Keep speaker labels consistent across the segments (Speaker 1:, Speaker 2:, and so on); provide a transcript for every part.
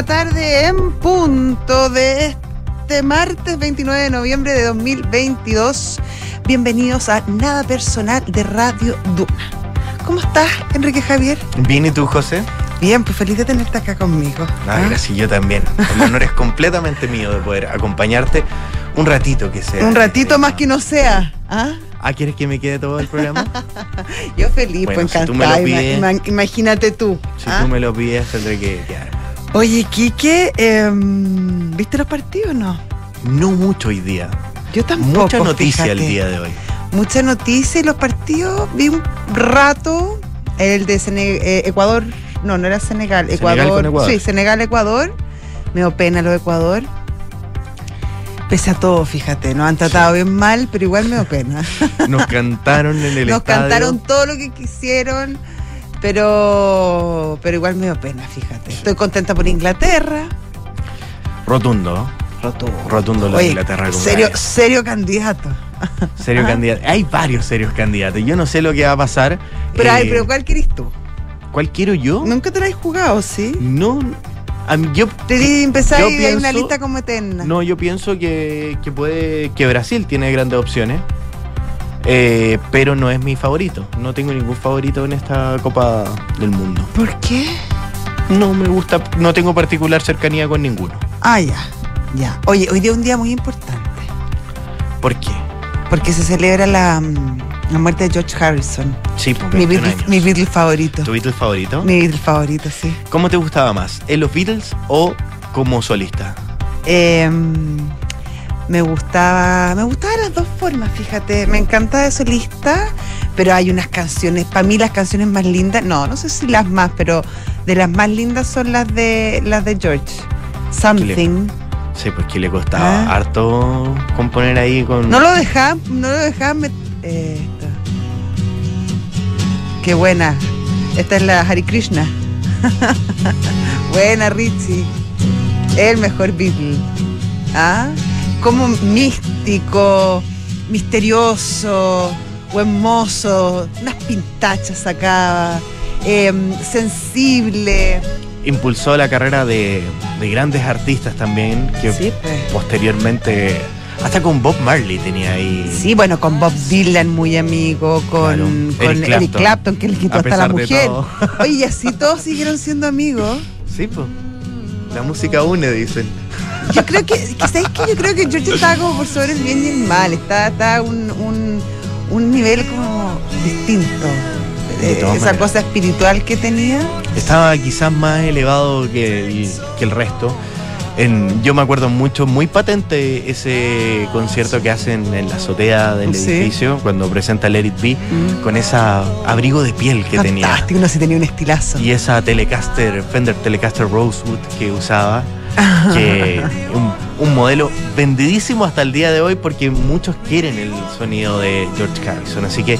Speaker 1: la tarde en punto de este martes 29 de noviembre de 2022. Bienvenidos a Nada Personal de Radio Duna. ¿Cómo estás, Enrique Javier?
Speaker 2: Bien, ¿y tú, José?
Speaker 1: Bien, pues feliz de tenerte acá conmigo.
Speaker 2: Ah, gracias, yo también. El honor es completamente mío de poder acompañarte un ratito que sea.
Speaker 1: Un ratito más que no sea. ¿Ah?
Speaker 2: Ah, ¿quieres que me quede todo el programa?
Speaker 1: Yo feliz,
Speaker 2: Bueno,
Speaker 1: pues
Speaker 2: si tú me
Speaker 1: encantada.
Speaker 2: lo pides.
Speaker 1: Ima- ima- imagínate tú.
Speaker 2: Si
Speaker 1: ¿ah?
Speaker 2: tú me lo pides, tendré que quedar.
Speaker 1: Oye, Quique, em, ¿viste los partidos o no?
Speaker 2: No mucho hoy día.
Speaker 1: Yo tampoco.
Speaker 2: Mucha noticia
Speaker 1: fíjate.
Speaker 2: el día de hoy.
Speaker 1: Mucha noticia y los partidos. Vi un rato el de eh, Ecuador. No, no era Senegal.
Speaker 2: Senegal
Speaker 1: Ecuador.
Speaker 2: con Ecuador.
Speaker 1: Sí, Senegal, Ecuador. Me dio pena lo de Ecuador. Pese a todo, fíjate, nos han tratado bien mal, pero igual me dio pena.
Speaker 2: Nos cantaron en el
Speaker 1: Nos
Speaker 2: estadio.
Speaker 1: cantaron todo lo que quisieron, pero, pero igual me dio pena, fíjate. Estoy contenta por Inglaterra.
Speaker 2: Rotundo.
Speaker 1: Rotundo.
Speaker 2: Rotundo la
Speaker 1: Oye,
Speaker 2: Inglaterra.
Speaker 1: serio, serio candidato.
Speaker 2: Serio
Speaker 1: Ajá.
Speaker 2: candidato. Hay varios serios candidatos. Yo no sé lo que va a pasar.
Speaker 1: Pero, ay,
Speaker 2: Eh,
Speaker 1: pero ¿cuál querés tú?
Speaker 2: ¿Cuál quiero yo?
Speaker 1: Nunca te la has jugado, ¿sí?
Speaker 2: No. mí- yo
Speaker 1: Te di empezar y hay una lista como eterna.
Speaker 2: No, yo pienso que, que puede que Brasil tiene grandes opciones, eh, pero no es mi favorito. No tengo ningún favorito en esta Copa del Mundo.
Speaker 1: ¿Por qué?
Speaker 2: No me gusta, no tengo particular cercanía con ninguno.
Speaker 1: Ah, ya, ya. Oye, hoy día es un día muy importante,
Speaker 2: ¿Por qué?
Speaker 1: porque se celebra la, mm, la muerte de George Harrison,
Speaker 2: Sí, por
Speaker 1: mi
Speaker 2: 21
Speaker 1: Beatle,
Speaker 2: años.
Speaker 1: mi Beatle favorito.
Speaker 2: ¿Tu Beatle favorito?
Speaker 1: Mi Beatle favorito, sí.
Speaker 2: ¿Cómo te gustaba más? ¿En los Beatles o como solista?
Speaker 1: Eh, me gustaba, me gustaba de las dos formas, fíjate. Me encanta de solista, pero hay unas canciones, para mí las canciones más lindas, no, no sé si las más, pero de las más lindas son las de las de George. Something.
Speaker 2: Sí, pues que le costaba
Speaker 1: Ah.
Speaker 2: harto componer ahí con...
Speaker 1: No lo dejaban, no lo dejaban met- eh. Qué buena. Esta es la Hare Krishna. buena, Richie. El mejor Beatle. ¿Ah? Como místico, misterioso, buen mozo, unas pintachas sacaba, em, sensible.
Speaker 2: Impulsó la carrera de, de grandes artistas también, que
Speaker 1: Sí, pues.
Speaker 2: posteriormente, hasta con Bob Marley tenía ahí...
Speaker 1: Sí, bueno, con Bob Dylan muy amigo, con,
Speaker 2: Claro.
Speaker 1: con
Speaker 2: Eric
Speaker 1: Eric,
Speaker 2: Clapton.
Speaker 1: Clapton. que le quitó hasta la mujer. Oye, así todos siguieron siendo amigos.
Speaker 2: Sí, pues. La música une, dicen.
Speaker 1: Yo creo que, que ¿sabes qué? Yo creo que George estaba como por sobre el bien y el mal, está, está un, un, un nivel como distinto.
Speaker 2: De
Speaker 1: Eh, esa
Speaker 2: maneras.
Speaker 1: cosa espiritual que tenía.
Speaker 2: Estaba quizás más elevado que el, que el resto. En, yo me acuerdo mucho, muy patente ese concierto que hacen en la azotea del
Speaker 1: Sí.
Speaker 2: edificio cuando presenta Let It Be, con ese abrigo de piel que tenía.
Speaker 1: Fantástico, no se tenía un estilazo.
Speaker 2: Y esa Telecaster, Fender Telecaster Rosewood que usaba, que un, un modelo vendidísimo hasta el día de hoy porque muchos quieren el sonido de George Harrison. Así que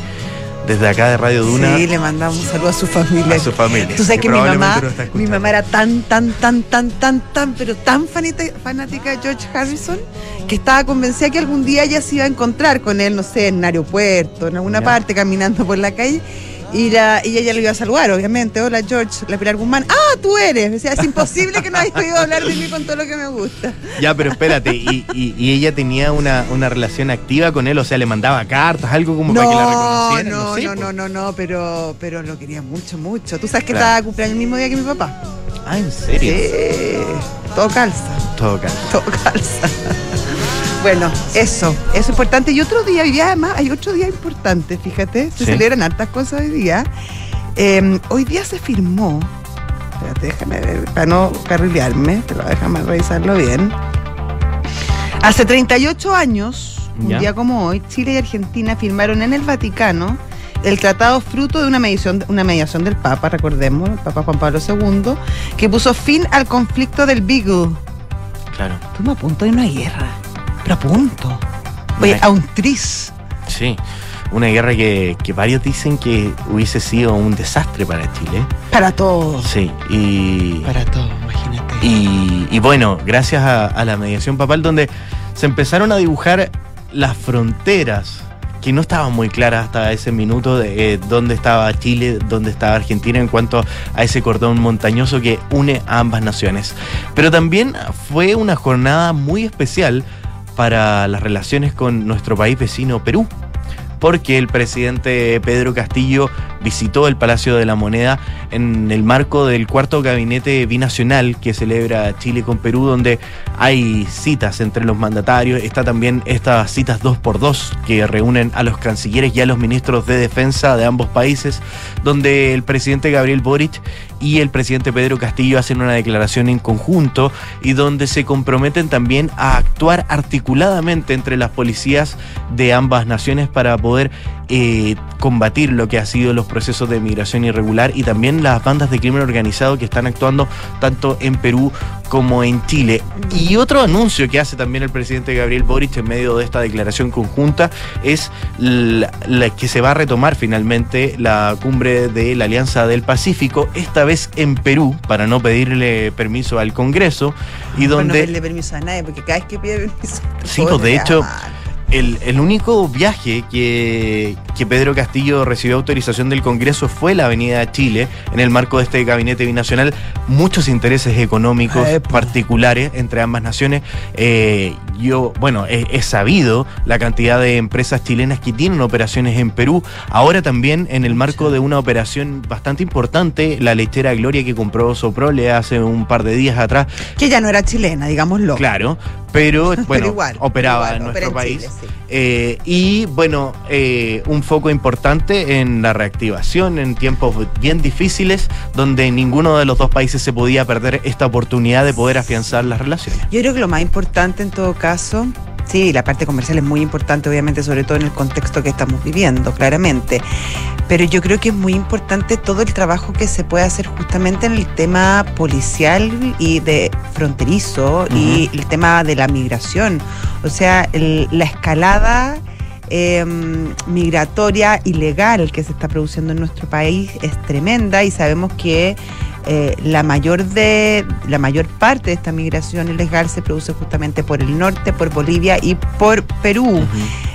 Speaker 2: desde acá de Radio Duna
Speaker 1: Sí, le mandamos un saludo a su familia.
Speaker 2: a su familia.
Speaker 1: Tú sabes que mi mamá, mi mamá era tan, tan, tan, tan, tan, tan, pero tan fanita- fanática de George Harrison que estaba convencida que algún día ella se iba a encontrar con él, no sé, en un aeropuerto, en alguna parte, caminando por la calle. Y, la, y ella lo iba a saludar, obviamente. Hola, George, la Pilar Guzmán. ¡Ah, tú eres! O sea, es imposible que no hayas oído hablar de mí con todo lo que me gusta.
Speaker 2: Ya, pero espérate, y, y- y ella tenía una, una relación activa con él, o sea, le mandaba cartas, algo como para que la
Speaker 1: No,
Speaker 2: reconocieran.
Speaker 1: no,
Speaker 2: sé,
Speaker 1: no, no, no, no, pero, pero lo quería mucho, mucho. Tú sabes que
Speaker 2: Claro.
Speaker 1: estaba cumpleaños el mismo día que mi papá.
Speaker 2: Ah, ¿en serio?
Speaker 1: Sí, todo calza.
Speaker 2: Todo caso.
Speaker 1: todo calza. Bueno, eso, eso es importante. Y otro día, y además hay otro día importante, fíjate, se
Speaker 2: Sí.
Speaker 1: celebran hartas cosas hoy día. Eh, hoy día se firmó, espérate, déjame ver, para no carrilearme, pero déjame revisarlo bien. Hace 38 años, un
Speaker 2: Ya.
Speaker 1: día como hoy, Chile y Argentina firmaron en el Vaticano el tratado fruto de una mediación, una mediación del Papa, recordemos, el Papa Juan Pablo II, que puso fin al conflicto del Beagle.
Speaker 2: Claro.
Speaker 1: Estamos a punto de una guerra. A punto. Oye,
Speaker 2: Una-
Speaker 1: a un tris.
Speaker 2: Sí. Una guerra que, que varios dicen que hubiese sido un desastre para Chile.
Speaker 1: Para todos.
Speaker 2: Sí. Y,
Speaker 1: Para todos, imagínate.
Speaker 2: y, y bueno, gracias a, a la mediación papal, donde se empezaron a dibujar las fronteras que no estaban muy claras hasta ese minuto de eh, dónde estaba Chile, dónde estaba Argentina en cuanto a ese cordón montañoso que une a ambas naciones. Pero también fue una jornada muy especial para las relaciones con nuestro país vecino Perú porque el presidente Pedro Castillo visitó el Palacio de la Moneda en el marco del cuarto gabinete binacional que celebra Chile con Perú, donde hay citas entre los mandatarios. Está también estas citas dos por dos que reúnen a los cancilleres y a los ministros de defensa de ambos países, donde el presidente Gabriel Boric y el presidente Pedro Castillo hacen una declaración en conjunto y donde se comprometen también a actuar articuladamente entre las policías de ambas naciones para poder eh, combatir lo que ha sido los procesos de migración irregular y también las bandas de crimen organizado que están actuando tanto en Perú como en Chile. Y otro anuncio que hace también el presidente Gabriel Boric en medio de esta declaración conjunta es la, que se va a retomar finalmente la cumbre de la Alianza del Pacífico, esta vez en Perú, para no pedirle permiso al Congreso. Y donde, no
Speaker 1: pedirle permiso a nadie, porque cada vez que pide permiso...
Speaker 2: Sí, pues de hecho el, único viaje que, Pedro Castillo recibió autorización del Congreso fue la Avenida Chile, en el marco de este gabinete binacional. Muchos intereses económicos particulares entre ambas naciones. Eh, yo, bueno, he, sabido la cantidad de empresas chilenas que tienen operaciones en Perú. Ahora también en el marco de una operación bastante importante, la lechera Gloria que compró Soprole hace un par de días atrás.
Speaker 1: Que ya no era chilena, digámoslo.
Speaker 2: Claro, pero bueno, operaba en nuestro país. Eh, y bueno, eh, un foco importante en la reactivación en tiempos bien difíciles, donde ninguno de los dos países se podía perder esta oportunidad de poder afianzar las relaciones.
Speaker 1: Yo creo que lo más importante en todo caso Sí, la parte comercial es muy importante, obviamente, sobre todo en el contexto que estamos viviendo, claramente. Pero yo creo que es muy importante todo el trabajo que se puede hacer justamente en el tema policial y de fronterizo y el tema de la migración. O sea, la escalada em, migratoria ilegal que se está produciendo en nuestro país es tremenda y sabemos que eh, la mayor de la mayor parte de esta migración ilegal se produce justamente por el norte, por Bolivia y por Perú.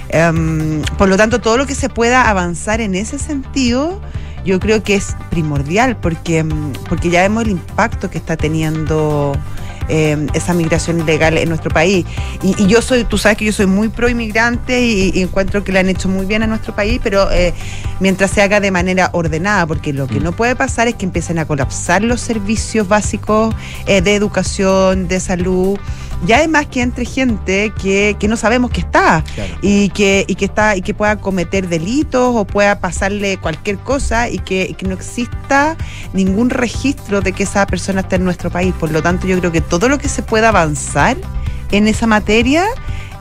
Speaker 1: Em, por lo tanto, todo lo que se pueda avanzar en ese sentido, yo creo que es primordial, porque, em, porque ya vemos el impacto que está teniendo Em, esa migración ilegal en nuestro país. Y, yo soy, tú sabes que yo soy muy pro inmigrante y, encuentro que lo han hecho muy bien a nuestro país, pero eh, mientras se haga de manera ordenada, porque lo que mm. no puede pasar es que empiecen a colapsar los servicios básicos eh, de educación, de salud y además que entre gente que, no sabemos que está y, que, y que está y que pueda cometer delitos o pueda pasarle cualquier cosa y que, no exista ningún registro de que esa persona esté en nuestro país. Por lo tanto, yo creo que todo lo que se pueda avanzar en esa materia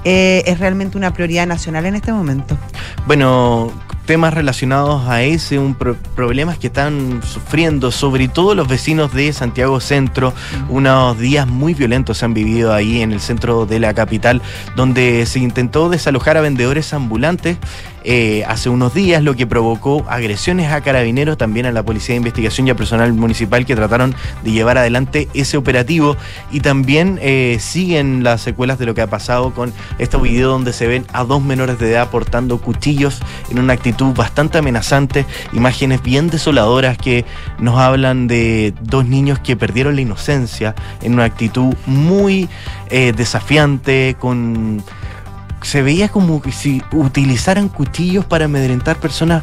Speaker 1: eh, es realmente una prioridad nacional en este momento.
Speaker 2: Bueno, temas relacionados a ese, un problemas que están sufriendo, sobre todo los vecinos de Santiago Centro. Unos días muy violentos se han vivido ahí en el centro de la capital, donde se intentó desalojar a vendedores ambulantes eh, hace unos días, lo que provocó agresiones a carabineros, también a la Policía de Investigación y a personal municipal que trataron de llevar adelante ese operativo. Y también eh, siguen las secuelas de lo que ha pasado con este video donde se ven a dos menores de edad portando cuchillos en una actitud bastante amenazante, imágenes bien desoladoras que nos hablan de dos niños que perdieron la inocencia en una actitud muy eh, desafiante, con se veía como que si utilizaran cuchillos para amedrentar personas,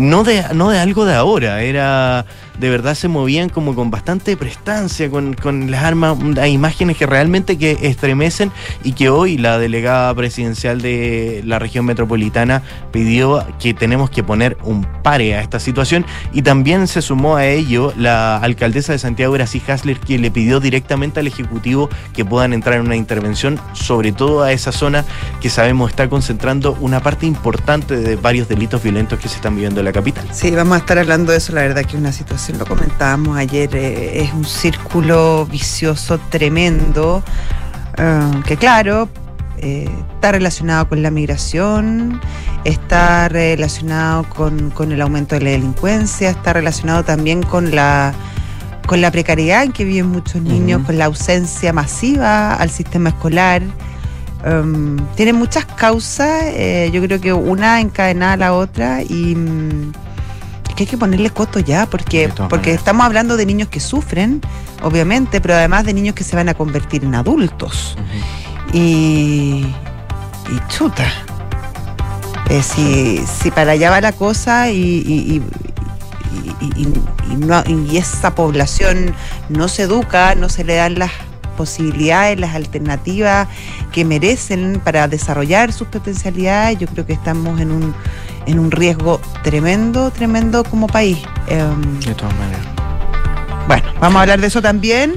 Speaker 2: no de, no de algo de ahora, era de verdad se movían como con bastante prestancia, con, las armas, hay imágenes que realmente que estremecen y que hoy la delegada presidencial de la región metropolitana pidió que tenemos que poner un pare a esta situación y también se sumó a ello la alcaldesa de Santiago, Gracie Hasler, que le pidió directamente al Ejecutivo que puedan entrar en una intervención, sobre todo a esa zona que sabemos está concentrando una parte importante de varios delitos violentos que se están viviendo en la capital.
Speaker 1: Sí, vamos a estar hablando de eso, la verdad que una situación lo comentábamos ayer, eh, es un círculo vicioso tremendo, eh, que claro, eh, está relacionado con la migración, está relacionado con, el aumento de la delincuencia, está relacionado también con la con la precariedad en que viven muchos niños, con la ausencia masiva al sistema escolar. Em, tiene muchas causas, eh, yo creo que una encadenada a la otra y mm, que hay que ponerle coto ya, porque, porque estamos hablando de niños que sufren, obviamente, pero además de niños que se van a convertir en adultos. y, y chuta. Eh, si, si para allá va la cosa y, y, esa población no se educa, no se le dan las posibilidades, las alternativas que merecen para desarrollar sus potencialidades, yo creo que estamos en un, en un riesgo tremendo, tremendo como país.
Speaker 2: Em, de todas maneras.
Speaker 1: Bueno, vamos a hablar de eso también.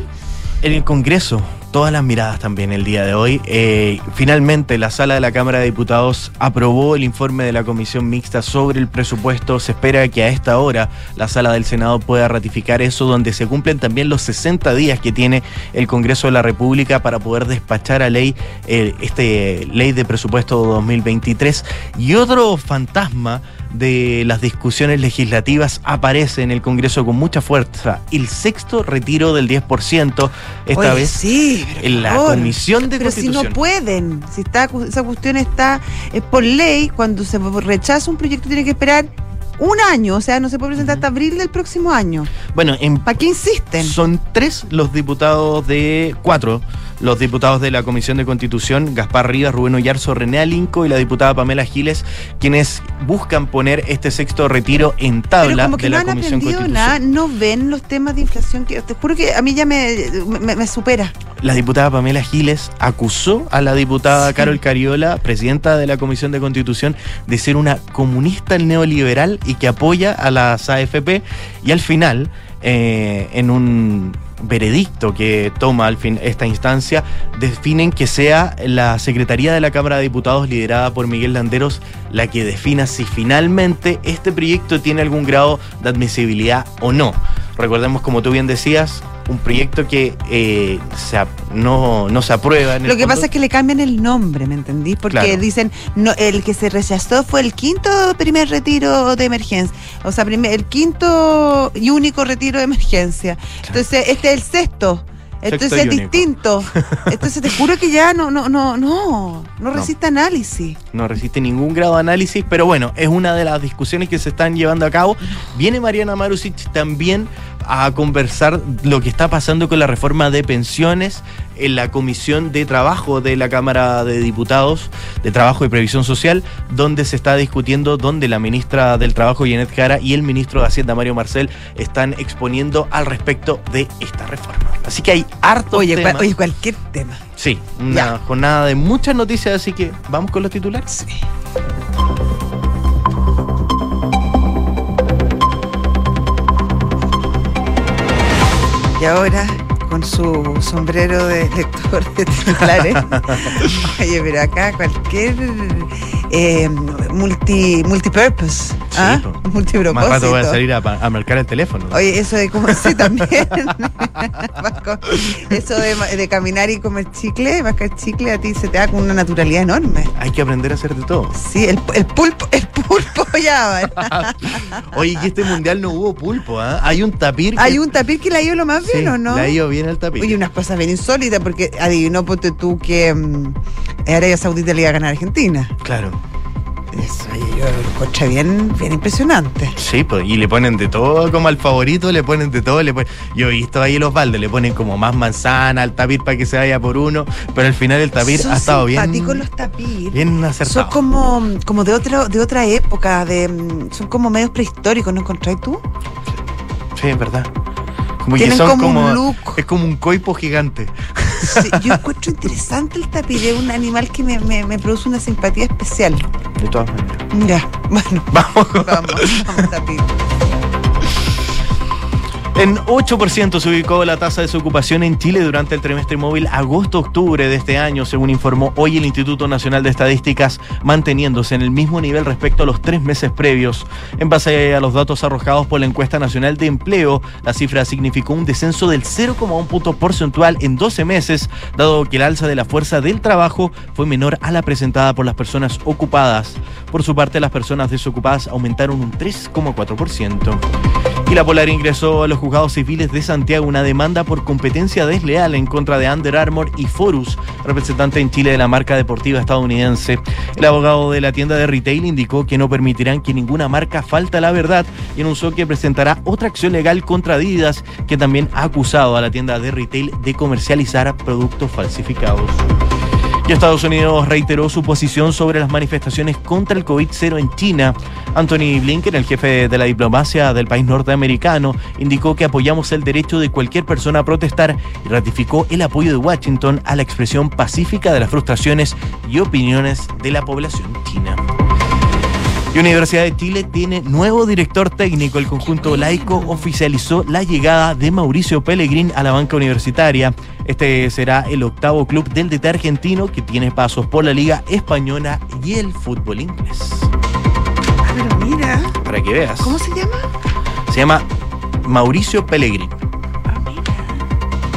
Speaker 2: En el Congreso todas las miradas también el día de hoy. Eh, finalmente, la sala de la Cámara de Diputados aprobó el informe de la Comisión Mixta sobre el presupuesto. Se espera que a esta hora la sala del Senado pueda ratificar eso, donde se cumplen también los 60 días que tiene el Congreso de la República para poder despachar a ley eh, este ley de presupuesto 2023. Y otro fantasma de las discusiones legislativas aparece en el Congreso con mucha fuerza. El sexto retiro del 10%, esta vez
Speaker 1: sí,
Speaker 2: en la Comisión de
Speaker 1: pero si no pueden, si está, esa cuestión está es por ley, cuando se rechaza un proyecto tiene que esperar un año, o sea, no se puede presentar hasta abril del próximo año.
Speaker 2: Bueno,
Speaker 1: ¿para qué insisten?
Speaker 2: Son tres los diputados de cuatro los diputados de la Comisión de Constitución, Gaspar Rivas, Rubén Oyarzo, René Alinco y la diputada Pamela Giles, quienes buscan poner este sexto retiro en tabla de la Comisión de Constitución. Nada,
Speaker 1: no ven los temas de inflación que te juro que a mí ya me, me, supera.
Speaker 2: La diputada Pamela Giles acusó a la diputada Carol Cariola, presidenta de la Comisión de Constitución, de ser una comunista neoliberal y que apoya a las AFP y al final eh, en un veredicto que toma al fin esta instancia, definen que sea la Secretaría de la Cámara de Diputados liderada por Miguel Landeros la que defina si finalmente este proyecto tiene algún grado de admisibilidad o no. Recordemos, como tú bien decías, un proyecto que eh, no, se aprueba.
Speaker 1: Lo que pasa es que le cambian el nombre, ¿me entendí? Porque dicen, no, el que se rechazó fue el quinto primer retiro de emergencia, o sea, el quinto y único retiro de emergencia. Entonces, este es el sexto. Entonces es distinto. Entonces te juro que ya no, no, no, no, no resiste análisis.
Speaker 2: No resiste ningún grado de análisis, pero bueno, es una de las discusiones que se están llevando a cabo. Viene Mariana Marusic también a conversar lo que está pasando con la reforma de pensiones en la Comisión de Trabajo de la Cámara de Diputados de Trabajo y Previsión Social, donde se está discutiendo, donde la ministra del Trabajo, Janet Cara, y el ministro de Hacienda, Mario Marcel, están exponiendo al respecto de esta reforma. Así que hay harto
Speaker 1: oye, oye, cualquier tema.
Speaker 2: Sí, una jornada de muchas noticias, así que vamos con los titulares. Sí.
Speaker 1: Y ahora con su sombrero de lector de titulares. Oye, pero acá cualquier eh, multi, multipurpose, ¿ah? multipropósito.
Speaker 2: Más rato voy a salir a, marcar el teléfono.
Speaker 1: Oye, eso de como sí también. eso de, caminar y comer chicle, mascar chicle, a ti se te da con una naturalidad enorme.
Speaker 2: Hay que aprender a hacer de todo.
Speaker 1: Sí, el, pulpo, el pulpo ya,
Speaker 2: Oye, que este mundial no hubo pulpo, ¿ah? Hay un tapir.
Speaker 1: Hay un tapir que la ha ido lo más bien, ¿o no?
Speaker 2: La ha ido bien el tapir.
Speaker 1: Oye, unas cosas bien insólitas, porque adivinó, ponte tú que um, Arabia Saudita le iba a ganar a Argentina.
Speaker 2: Claro.
Speaker 1: Eso yo lo encontré bien, bien impresionante.
Speaker 2: Sí, pues, y le ponen de todo como al favorito, le ponen de todo. Le yo he visto ahí los baldes, le ponen como más manzana al tapir para que se vaya por uno, pero al final el tapir ha estado bien.
Speaker 1: los tapir.
Speaker 2: Bien acertado.
Speaker 1: Son como, como de, otro, de otra época, de, son como medios prehistóricos, ¿no encontráis tú?
Speaker 2: Sí, es verdad.
Speaker 1: Como Tienen como, un look.
Speaker 2: Es como un coipo gigante.
Speaker 1: yo encuentro interesante el tapir, es un animal que me, me, produce una simpatía especial.
Speaker 2: De todas maneras.
Speaker 1: Ya, bueno.
Speaker 2: Vamos.
Speaker 1: Vamos, vamos, tapir.
Speaker 2: En 8% se ubicó la tasa de desocupación en Chile durante el trimestre móvil agosto-octubre de este año, según informó hoy el Instituto Nacional de Estadísticas, manteniéndose en el mismo nivel respecto a los tres meses previos. En base a los datos arrojados por la encuesta nacional de empleo, la cifra significó un descenso del 0,1 punto porcentual en 12 meses, dado que el alza de la fuerza del trabajo fue menor a la presentada por las personas ocupadas. Por su parte, las personas desocupadas aumentaron un 3,4%. La Polar ingresó a los juzgados civiles de Santiago una demanda por competencia desleal en contra de Under Armour y Forus, representante en Chile de la marca deportiva estadounidense. El abogado de la tienda de retail indicó que no permitirán que ninguna marca falta la verdad y anunció que presentará otra acción legal contra Adidas, que también ha acusado a la tienda de retail de comercializar productos falsificados. Y Estados Unidos reiteró su posición sobre las manifestaciones contra el COVID-0 en China. Anthony Blinken, el jefe de la diplomacia del país norteamericano, indicó que apoyamos el derecho de cualquier persona a protestar y ratificó el apoyo de Washington a la expresión pacífica de las frustraciones y opiniones de la población china. Y Universidad de Chile tiene nuevo director técnico. El conjunto laico oficializó la llegada de Mauricio Pellegrín a la banca universitaria. Este será el octavo club del DT argentino que tiene pasos por la Liga Española y el fútbol inglés.
Speaker 1: Ah, pero mira.
Speaker 2: Para que veas.
Speaker 1: ¿Cómo se llama?
Speaker 2: Se llama Mauricio Pellegrín.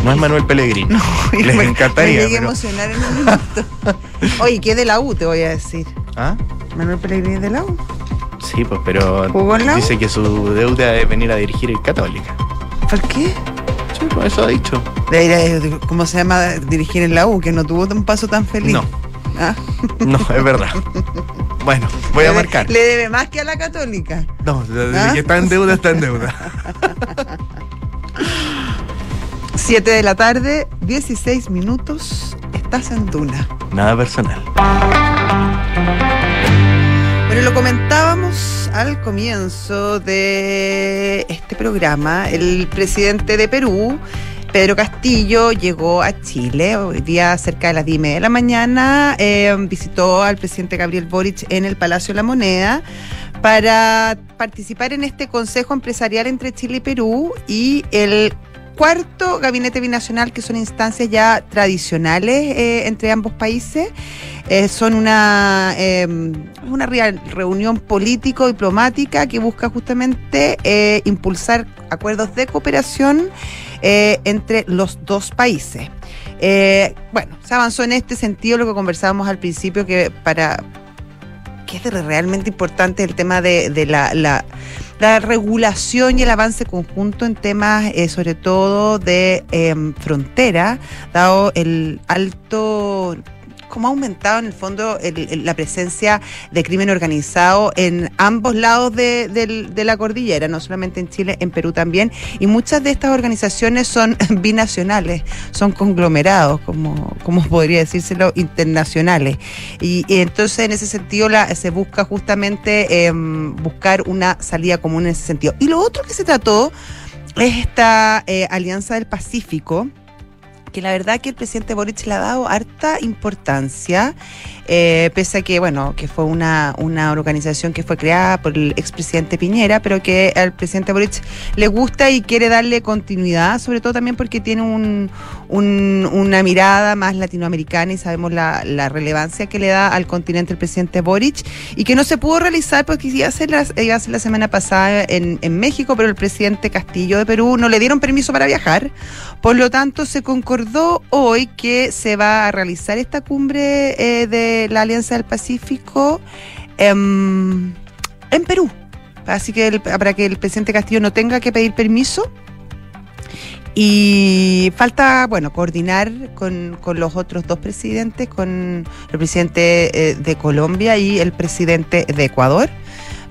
Speaker 2: No es Manuel Pellegrín.
Speaker 1: No,
Speaker 2: Les
Speaker 1: me-
Speaker 2: encantaría,
Speaker 1: Me llegué a
Speaker 2: pero-
Speaker 1: emocionar en un minuto. Oye, ¿qué es de la U? Te voy a decir.
Speaker 2: ¿Ah?
Speaker 1: Manuel Pellegrini es de la U.
Speaker 2: Sí, pues, pero
Speaker 1: ¿Jugó en la U?
Speaker 2: dice que su deuda es venir a dirigir el Católica.
Speaker 1: ¿Por qué?
Speaker 2: Sí, pues eso ha dicho.
Speaker 1: De ¿Cómo se llama dirigir en la U? Que no tuvo un paso tan feliz.
Speaker 2: No.
Speaker 1: Ah.
Speaker 2: No, es verdad. Bueno, voy a marcar.
Speaker 1: Le debe más que a la católica.
Speaker 2: No, desde
Speaker 1: ¿Ah?
Speaker 2: que está en deuda, está en deuda.
Speaker 1: 7 de la tarde, 16 minutos. Estás en Duna.
Speaker 2: Nada personal.
Speaker 1: Bueno, lo comentábamos al comienzo de este programa. El presidente de Perú, Pedro Castillo, llegó a Chile hoy día cerca de las 10 y media de la mañana. eh, visitó al presidente Gabriel Boric en el Palacio de la Moneda para participar en este Consejo Empresarial entre Chile y Perú y el cuarto gabinete binacional, que son instancias ya tradicionales eh, entre ambos países. Eh, son una, eh, una reunión político-diplomática que busca justamente eh, impulsar acuerdos de cooperación entre los dos países. Bueno, se avanzó en este sentido lo que conversábamos al principio, que para que es realmente importante el tema de, la- la regulación y el avance conjunto en temas, eh, sobre todo de em, frontera, dado el alto cómo ha aumentado en el fondo el- la presencia de crimen organizado en ambos lados de, del- de la cordillera, no solamente en Chile, en Perú también. Y muchas de estas organizaciones son binacionales, son conglomerados, como, como podría decírselo, internacionales. Y, y entonces en ese sentido la, se busca justamente em, buscar una salida común en ese sentido. Y lo otro que se trató es esta eh, Alianza del Pacífico que la verdad que el presidente Boric le ha dado harta importancia, eh, pese a que, bueno, que fue una, una organización que fue creada por el expresidente Piñera, pero que al presidente Boric le gusta y quiere darle continuidad, sobre todo también porque tiene un, un- una mirada más latinoamericana y sabemos la, relevancia que le da al continente el presidente Boric y que no se pudo realizar porque iba a ser la, semana pasada en, México, pero el presidente Castillo de Perú no le dieron permiso para viajar. Por lo tanto, se concordó hoy que se va a realizar esta cumbre eh, de la Alianza del Pacífico em, en Perú. Así que para que el presidente Castillo no tenga que pedir permiso. Y falta, bueno, coordinar con, con los otros dos presidentes, con el presidente eh, de Colombia y el presidente de Ecuador,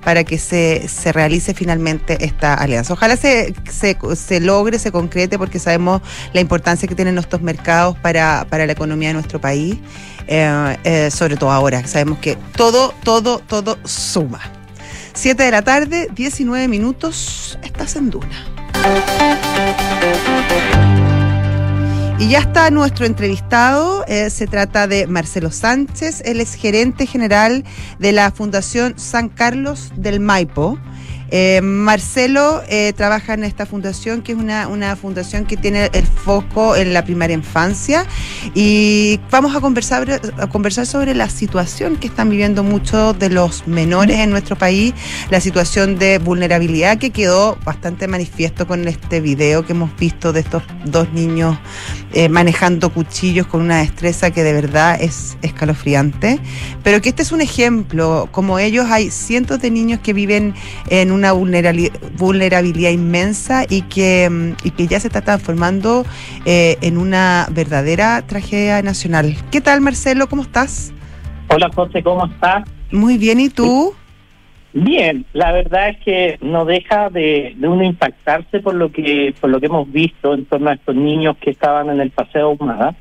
Speaker 1: para que se, se realice finalmente esta alianza. Ojalá se, se, se logre, se concrete, porque sabemos la importancia que tienen estos mercados para, para la economía de nuestro país, eh, eh, sobre todo ahora, sabemos que todo, todo, todo suma. 7 de la tarde, 19 minutos, estás en Duna. Y ya está nuestro entrevistado, eh, se trata de Marcelo Sánchez, él es gerente general de la Fundación San Carlos del Maipo. Eh, Marcelo eh, trabaja en esta fundación, que es una, una fundación que tiene el foco en la primaria infancia. Y vamos a conversar, conversar sobre la situación que están viviendo muchos de los menores en nuestro país, la situación de vulnerabilidad que quedó bastante manifiesto con este video que hemos visto de estos dos niños eh, manejando cuchillos con una destreza que de verdad es escalofriante. Pero que este es un ejemplo, como ellos hay cientos de niños que viven en una vulnerabilidad inmensa y que, mm, y que ya se está transformando eh, en una verdadera tragedia nacional. ¿Qué tal, Marcelo? ¿Cómo estás?
Speaker 3: Hola, José, ¿cómo estás?
Speaker 1: Muy bien, ¿y tú?
Speaker 3: Bien, la verdad es que no deja de, de, uno impactarse por lo que por lo que hemos visto en torno a estos niños que estaban en el paseo Humada.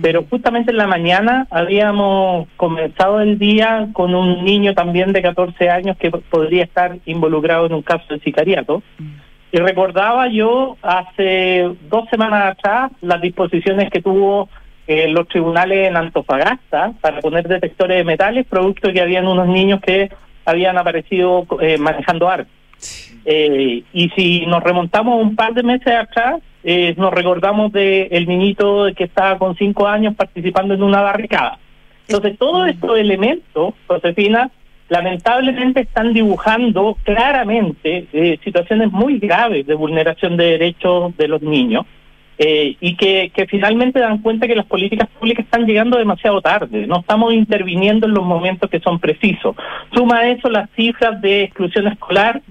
Speaker 3: Pero justamente en la mañana habíamos comenzado el día con un niño también de 14 años que podría estar involucrado en un caso de sicariato. Y recordaba yo hace dos semanas atrás las disposiciones que tuvo eh, los tribunales en Antofagasta para poner detectores de metales, producto que habían unos niños que habían aparecido eh, manejando armas. Eh, y si nos remontamos un par de meses atrás, eh, nos recordamos de el niñito que estaba con cinco años participando en una barricada. Entonces, todos estos elementos, Josefina, lamentablemente están dibujando claramente eh, situaciones muy graves de vulneración de derechos de los niños. Eh, y que, que finalmente dan cuenta que las políticas públicas están llegando demasiado tarde, no estamos interviniendo en los momentos que son precisos. Suma a eso las cifras de exclusión escolar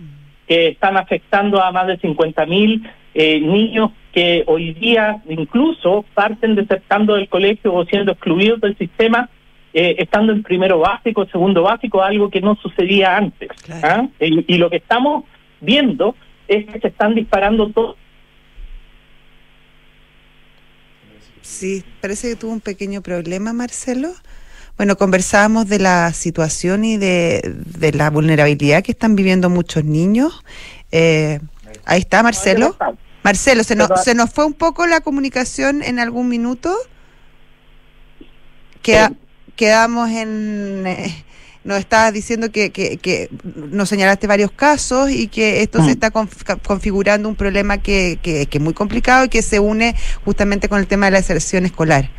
Speaker 3: que están afectando a más de 50 mil eh, niños que hoy día incluso parten desertando del colegio o siendo excluidos del sistema, eh, estando en primero básico, segundo básico, algo que no sucedía antes. ¿ah? Y, y lo que estamos viendo es que se están disparando todos
Speaker 1: Sí, parece que tuvo un pequeño problema, Marcelo. Bueno, conversábamos de la situación y de, la vulnerabilidad que están viviendo muchos niños. Eh, ahí está, Marcelo. Marcelo, ¿se nos, ¿se nos fue un poco la comunicación en algún minuto? Queda, quedamos en... Eh, nos estabas diciendo que, que, que, nos señalaste varios casos y que esto se mm. está configurando un problema que, que, es muy complicado y que se une justamente con el tema de la deserción escolar.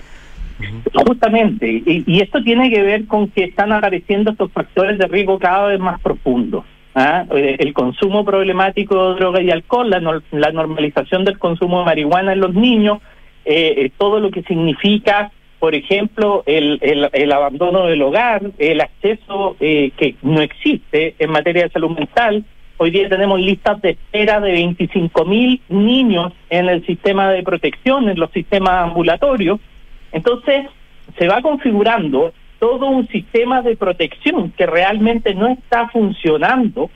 Speaker 3: Justamente, y, y, esto tiene que ver con que están apareciendo estos factores de riesgo cada vez más profundos. ¿ah? Eh, el consumo problemático de droga y alcohol, la, la normalización del consumo de marihuana en los niños, eh, eh todo lo que significa por ejemplo, el, el, abandono del hogar, el acceso eh, que no existe en materia de salud mental. Hoy día tenemos listas de espera de 25 mil niños en el sistema de protección, en los sistemas ambulatorios. Entonces, se va configurando todo un sistema de protección que realmente no está funcionando,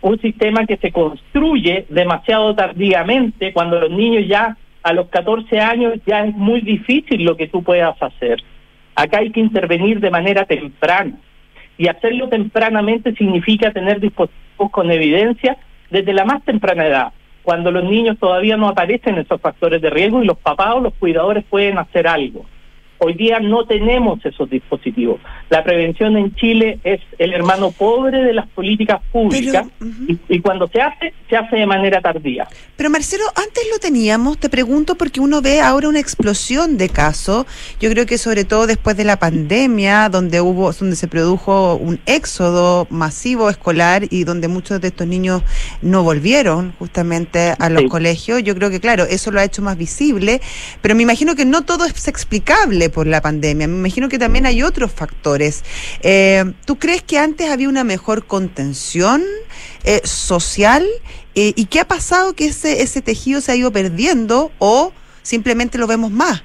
Speaker 3: un sistema que se construye demasiado tardíamente cuando los niños ya a los 14 años ya es muy difícil lo que tú puedas hacer. Acá hay que intervenir de manera temprana. Y hacerlo tempranamente significa tener dispositivos con evidencia desde la más temprana edad, cuando los niños todavía no aparecen esos factores de riesgo y los papás o los cuidadores pueden hacer algo. Hoy día no tenemos esos dispositivos. La prevención en Chile es el hermano pobre de las políticas públicas y, cuando se hace, se hace de manera tardía.
Speaker 1: Pero Marcelo, antes lo teníamos, te pregunto porque uno ve ahora una explosión de casos. Yo creo que sobre todo después de la pandemia, donde hubo, donde se produjo un éxodo masivo escolar y donde muchos de estos niños no volvieron justamente a los colegios. Yo creo que claro, eso lo ha hecho más visible, pero me imagino que no todo es explicable por la pandemia. Me imagino que también hay otros factores. Eh, ¿Tú crees que antes había una mejor contención eh, social? Eh, ¿Y qué ha pasado que ese, ese tejido se ha ido perdiendo o simplemente lo vemos más?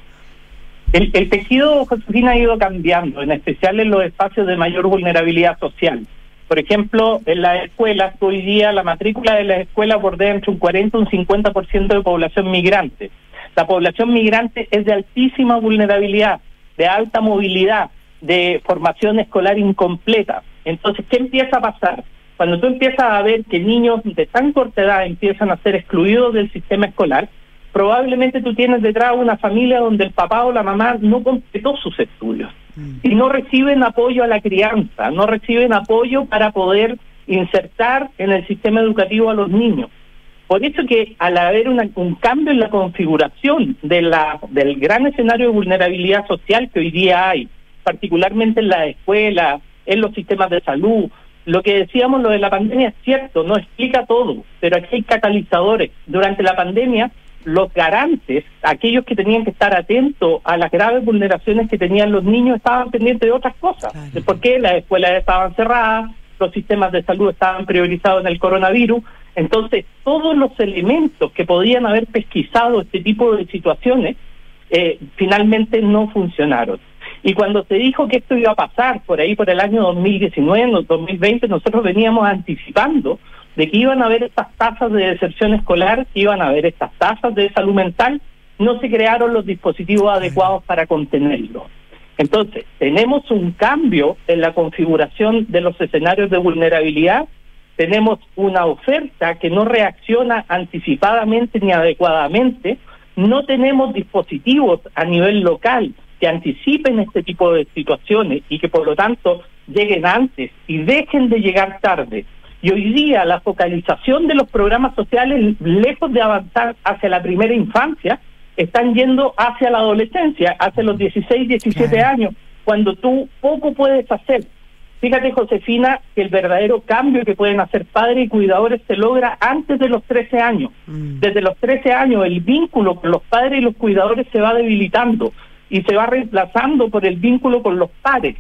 Speaker 3: El, el tejido, Josefina, ha ido cambiando, en especial en los espacios de mayor vulnerabilidad social. Por ejemplo, en las escuelas, hoy día la matrícula de las escuelas bordea entre un 40 y un 50% de población migrante. La población migrante es de altísima vulnerabilidad, de alta movilidad, de formación escolar incompleta. Entonces, ¿qué empieza a pasar? Cuando tú empiezas a ver que niños de tan corta edad empiezan a ser excluidos del sistema escolar, probablemente tú tienes detrás una familia donde el papá o la mamá no completó sus estudios mm. y no reciben apoyo a la crianza, no reciben apoyo para poder insertar en el sistema educativo a los niños. Por eso que al haber un cambio en la configuración de la, del gran escenario de vulnerabilidad social que hoy día hay, particularmente en la escuela, en los sistemas de salud, lo que decíamos, lo de la pandemia es cierto, no explica todo, pero aquí hay catalizadores. Durante la pandemia, los garantes, aquellos que tenían que estar atentos a las graves vulneraciones que tenían los niños, estaban pendientes de otras cosas. ¿Por qué? Las escuelas estaban cerradas, los sistemas de salud estaban priorizados en el coronavirus. Entonces, todos los elementos que podían haber pesquisado este tipo de situaciones eh, finalmente no funcionaron. Y cuando se dijo que esto iba a pasar por ahí por el año 2019, 2020, nosotros veníamos anticipando de que iban a haber estas tasas de deserción escolar, que iban a haber estas tasas de salud mental, no se crearon los dispositivos adecuados para contenerlo. Entonces, tenemos un cambio en la configuración de los escenarios de vulnerabilidad, tenemos una oferta que no reacciona anticipadamente ni adecuadamente, no tenemos dispositivos a nivel local que anticipen este tipo de situaciones y que por lo tanto lleguen antes y dejen de llegar tarde. Y hoy día la focalización de los programas sociales, lejos de avanzar hacia la primera infancia, están yendo hacia la adolescencia, hacia los 16, 17 años, cuando tú poco puedes hacer. Fíjate, Josefina, que el verdadero cambio que pueden hacer padres y cuidadores se logra antes de los 13 años. Mm. Desde los 13 años el vínculo con los padres y los cuidadores se va debilitando y se va reemplazando por el vínculo con los pares.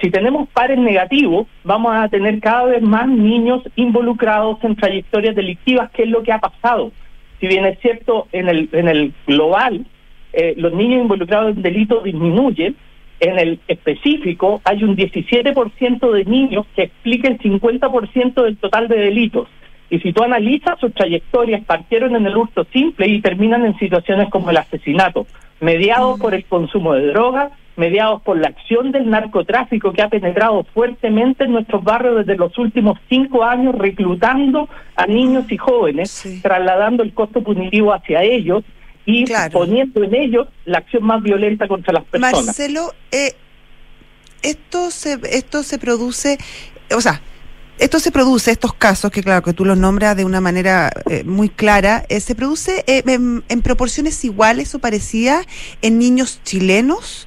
Speaker 3: Si tenemos pares negativos, vamos a tener cada vez más niños involucrados en trayectorias delictivas, que es lo que ha pasado. Si bien es cierto, en el, en el global, eh, los niños involucrados en delitos disminuyen, en el específico hay un 17% de niños que explica el 50% del total de delitos. Y si tú analizas sus trayectorias, partieron en el hurto simple y terminan en situaciones como el asesinato mediados por el consumo de drogas, mediados por la acción del narcotráfico que ha penetrado fuertemente en nuestros barrios desde los últimos cinco años, reclutando a niños y jóvenes, trasladando el costo punitivo hacia ellos y poniendo en ellos la acción más violenta contra las personas.
Speaker 1: Marcelo, eh, esto se esto se produce, o sea, esto se produce, estos casos, que claro que tú los nombras de una manera eh, muy clara, eh, se produce eh, en, proporciones iguales o parecidas en niños chilenos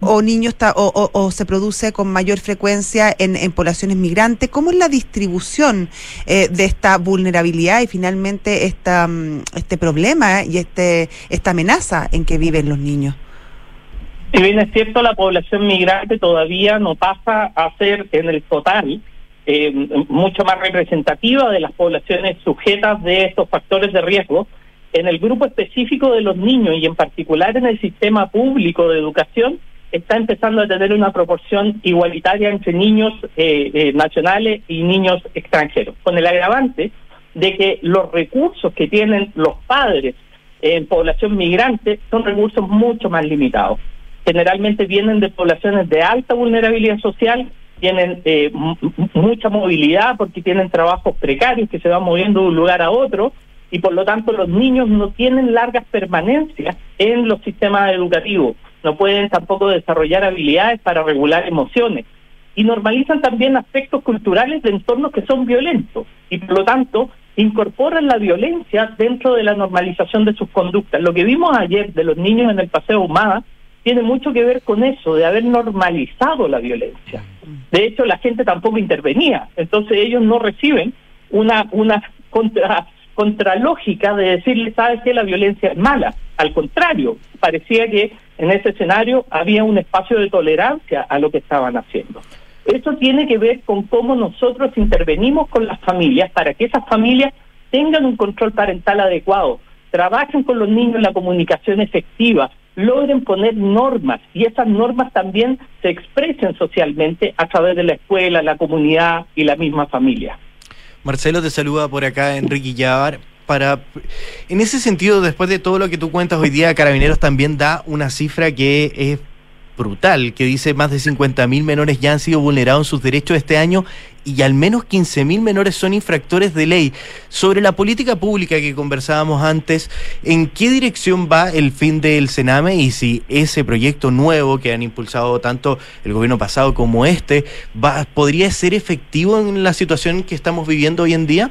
Speaker 1: o niños o, se produce con mayor frecuencia en, poblaciones migrantes. ¿Cómo es la distribución de esta vulnerabilidad y finalmente esta, mm, este problema y este esta amenaza en que viven los niños?
Speaker 3: Si bien es cierto, la población migrante todavía no pasa a ser en el total eh, mucho más representativa de las poblaciones sujetas de estos factores de riesgo, en el grupo específico de los niños y en particular en el sistema público de educación, está empezando a tener una proporción igualitaria entre niños eh, eh, nacionales y niños extranjeros, con el agravante de que los recursos que tienen los padres en población migrante son recursos mucho más limitados. Generalmente vienen de poblaciones de alta vulnerabilidad social tienen eh, mucha movilidad porque tienen trabajos precarios que se van moviendo de un lugar a otro y por lo tanto los niños no tienen largas permanencias en los sistemas educativos, no pueden tampoco desarrollar habilidades para regular emociones y normalizan también aspectos culturales de entornos que son violentos y por lo tanto incorporan la violencia dentro de la normalización de sus conductas. Lo que vimos ayer de los niños en el Paseo Humada tiene mucho que ver con eso, de haber normalizado la violencia. De hecho, la gente tampoco intervenía, entonces ellos no reciben una, una contra, contralógica de decirle, sabes que la violencia es mala. Al contrario, parecía que en ese escenario había un espacio de tolerancia a lo que estaban haciendo. Eso tiene que ver con cómo nosotros intervenimos con las familias para que esas familias tengan un control parental adecuado, trabajen con los niños en la comunicación efectiva, logren poner normas y esas normas también se expresen socialmente a través de la escuela, la comunidad y la misma familia.
Speaker 2: Marcelo te saluda por acá Enrique Llavar. Para, en ese sentido, después de todo lo que tú cuentas hoy día, Carabineros también da una cifra que es brutal, que dice más de 50.000 menores ya han sido vulnerados en sus derechos este año y al menos 15.000 menores son infractores de ley. Sobre la política pública que conversábamos antes, ¿en qué dirección va el fin del Sename y si ese proyecto nuevo que han impulsado tanto el gobierno pasado como este va, podría ser efectivo en la situación que estamos viviendo hoy en día?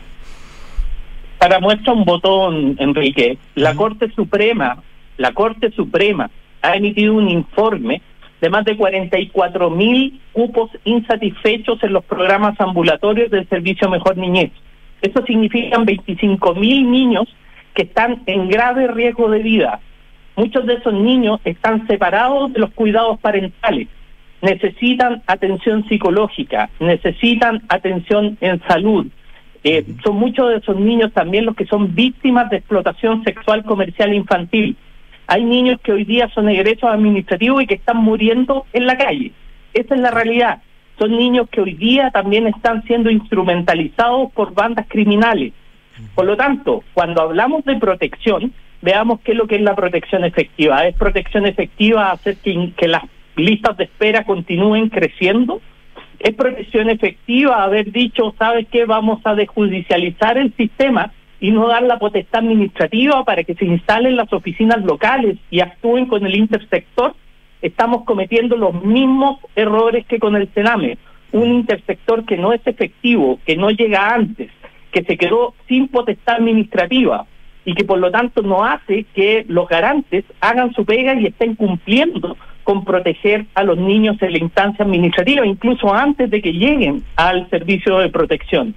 Speaker 3: Para muestra un botón, Enrique, la Corte Suprema, la Corte Suprema ha emitido un informe de más de 44 mil cupos insatisfechos en los programas ambulatorios del Servicio Mejor Niñez. Eso significa 25 mil niños que están en grave riesgo de vida. Muchos de esos niños están separados de los cuidados parentales. necesitan atención psicológica, necesitan atención en salud. Eh, son muchos de esos niños también los que son víctimas de explotación sexual comercial infantil. Hay niños que hoy día son egresos administrativos y que están muriendo en la calle. Esa es la realidad. Son niños que hoy día también están siendo instrumentalizados por bandas criminales. Por lo tanto, cuando hablamos de protección, veamos qué es lo que es la protección efectiva. ¿Es protección efectiva hacer que, que las listas de espera continúen creciendo? ¿Es protección efectiva haber dicho, sabes qué, vamos a desjudicializar el sistema y no dar la potestad administrativa para que se instalen las oficinas locales y actúen con el intersector? Estamos cometiendo los mismos errores que con el Sename. Un intersector que no es efectivo, que no llega antes, que se quedó sin potestad administrativa, y que por lo tanto no hace que los garantes hagan su pega y estén cumpliendo con proteger a los niños en la instancia administrativa, incluso antes de que lleguen al servicio de protección.